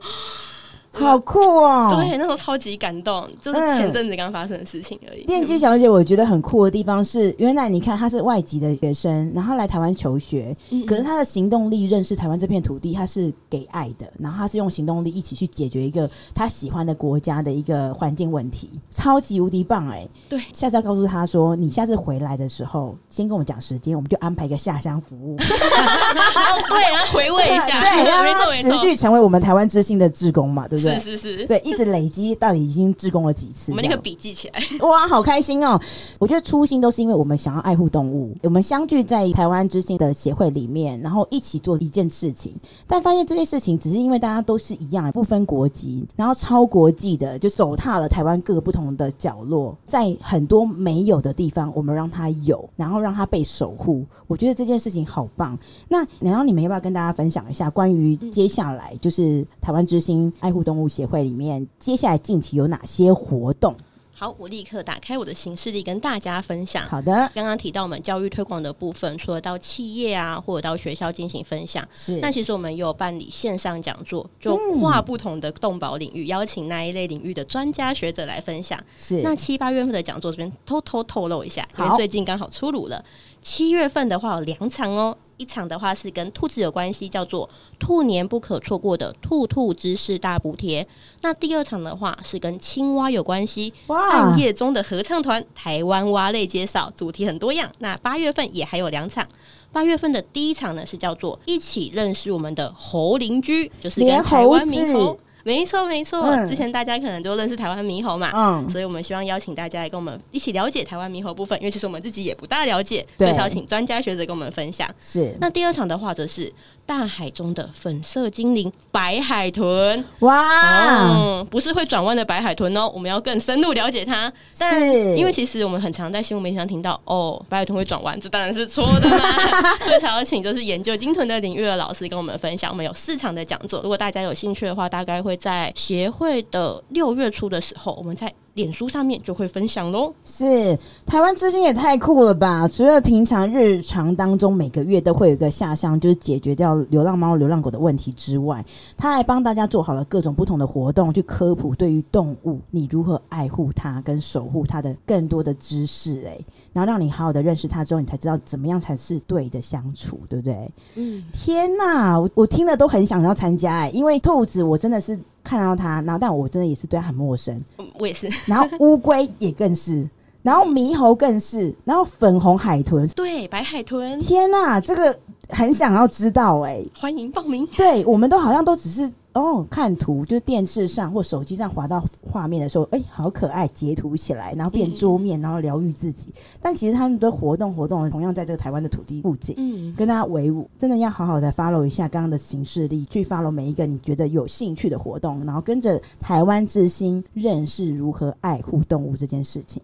好酷哦！对，那时候超级感动，就是前阵子刚发生的事情而已。电机小姐，我觉得很酷的地方是，原来你看她是外籍的学生，然后来台湾求学，可是她的行动力认识台湾这片土地，她是给爱的，然后她是用行动力一起去解决一个她喜欢的国家的一个环境问题，超级无敌棒哎！对，下次要告诉她说，你下次回来的时候，先跟我们讲时间，我们就安排一个下乡服务。对，然后回味一下，对，让她持续成为我们台湾之星的志工嘛，对不对？是是是，对，一直累积到底已经志工了几次？我们那个笔记起来，哇，好开心哦！我觉得初心都是因为我们想要爱护动物，我们相聚在台湾之星的协会里面，然后一起做一件事情，但发现这件事情只是因为大家都是一样，不分国籍，然后超国际的，就走踏了台湾各个不同的角落，在很多没有的地方，我们让它有，然后让它被守护。我觉得这件事情好棒。那然后你们要不要跟大家分享一下关于接下来就是台湾之星爱护动物协会里面接下来近期有哪些活动？好，我立刻打开我的行事历跟大家分享。好的，刚刚提到我们教育推广的部分，除了到企业啊，或者到学校进行分享，是。那其实我们也有办理线上讲座，就跨不同的动保领域，嗯、邀请那一类领域的专家学者来分享。是。那七八月份的讲座这边偷偷透露一下，因为最近刚好出炉了。七月份的话有两场哦。一场的话是跟兔子有关系，叫做兔年不可错过的兔兔知识大补贴。那第二场的话是跟青蛙有关系，暗夜中的合唱团台湾蛙类介绍，主题很多样。那八月份也还有两场，八月份的第一场呢是叫做一起认识我们的猴邻居，就是跟台湾猕猴。没错，没错、嗯。之前大家可能都认识台湾猕猴嘛，嗯，所以我们希望邀请大家来跟我们一起了解台湾猕猴部分，因为其实我们自己也不大了解，对，所以请专家学者跟我们分享。是。那第二场的话，则是大海中的粉色精灵白海豚。哇，哦，不是会转弯的白海豚哦，我们要更深入了解它。但是，因为其实我们很常在新闻媒体上听到，哦，白海豚会转弯，这当然是错的嘛，所以才要请就是研究鲸豚的领域的老师跟我们分享。我们有四场的讲座，如果大家有兴趣的话，大概会。在协会的六月初的时候，我们在脸书上面就会分享喽。是台湾之星也太酷了吧！除了平常日常当中每个月都会有一个下乡，就是解决掉流浪猫、流浪狗的问题之外，他还帮大家做好了各种不同的活动，去科普对于动物你如何爱护它跟守护它的更多的知识。哎，然后让你好好的认识它之后，你才知道怎么样才是对的相处，对不对？嗯。天哪，我我听了都很想要参加哎，因为兔子我真的是看到它，然后但我真的也是对它很陌生。我也是。然后乌龟也更是，然后猕猴更是，然后粉红海豚，对，白海豚，天哪，这个很想要知道哎、欸，欢迎报名。对，我们都好像都只是。哦，看图就是电视上或手机上滑到画面的时候，哎、欸，好可爱，截图起来，然后变桌面，然后疗愈自己、嗯。但其实他们的活动活动同样在这个台湾的土地附近，嗯，跟大家为伍，真的要好好的 follow 一下刚刚的形式力，去 follow 每一个你觉得有兴趣的活动，然后跟着台湾之星认识如何爱护动物这件事情。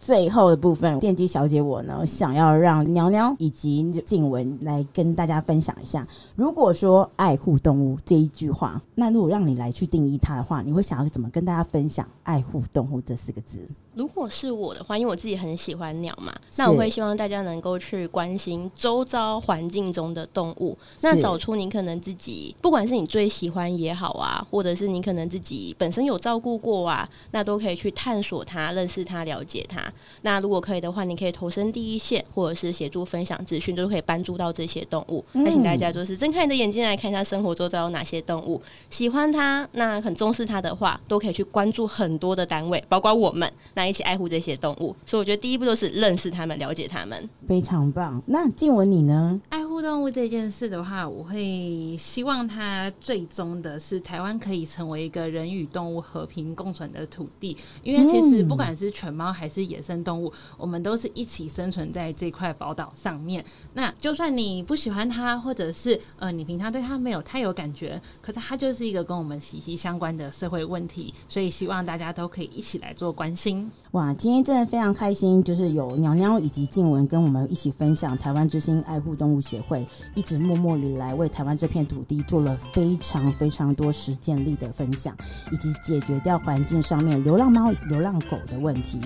最后的部分，电机小姐我呢，想要让鸟鸟以及静文来跟大家分享一下，如果说爱护动物这一句话，那如果让你来去定义它的话，你会想要怎么跟大家分享“爱护动物”这四个字？如果是我的话，因为我自己很喜欢鸟嘛，那我会希望大家能够去关心周遭环境中的动物，那找出你可能自己，不管是你最喜欢也好啊，或者是你可能自己本身有照顾过啊，那都可以去探索它、认识它、了解它。那如果可以的话，你可以投身第一线，或者是协助分享资讯，都可以帮助到这些动物。那、嗯、请大家就是睁开你的眼睛来看一下生活周遭有哪些动物，喜欢它，那很重视它的话，都可以去关注很多的单位，包括我们。那一起爱护这些动物，所以我觉得第一步就是认识他们，了解他们，非常棒。那静文你呢？爱护动物这件事的话，我会希望它最终的是台湾可以成为一个人与动物和平共存的土地，因为其实不管是犬猫还是野生动物，我们都是一起生存在这块宝岛上面。那就算你不喜欢它，或者是呃你平常对它没有太有感觉，可是它就是一个跟我们息息相关的社会问题，所以希望大家都可以一起来做关心。哇，今天真的非常开心，就是有鸟鸟以及静文跟我们一起分享台湾之星爱护动物协会一直默默以来为台湾这片土地做了非常非常多实践力的分享，以及解决掉环境上面流浪猫、流浪狗的问题。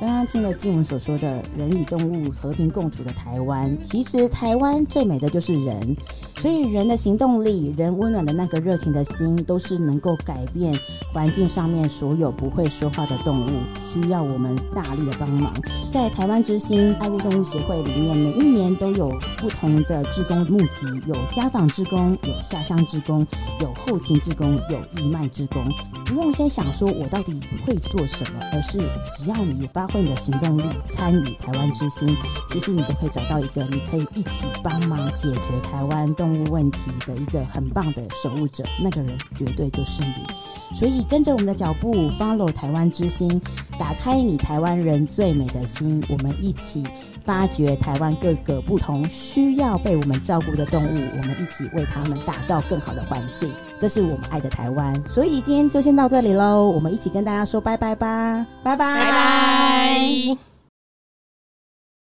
刚刚听了静文所说的人与动物和平共处的台湾，其实台湾最美的就是人，所以人的行动力、人温暖的那个热情的心，都是能够改变环境上面所有不会说话的动物，需要我们大力的帮忙。在台湾之星爱护动物协会里面，每一年都有不同的志工募集，有家访志工，有下乡志工，有后勤志工，有义卖志工。不用先想说我到底会做什么，而是只要你发挥你的行动力，参与台湾之星，其实你都可以找到一个你可以一起帮忙解决台湾动物问题的一个很棒的守护者，那个人绝对就是你。所以跟着我们的脚步，follow 台湾之星，打开你台湾人最美的心，我们一起发掘台湾各个不同需要被我们照顾的动物，我们一起为他们打造更好的环境。这是我们爱的台湾。所以今天就先到这里喽，我们一起跟大家说拜拜吧，拜拜。拜拜。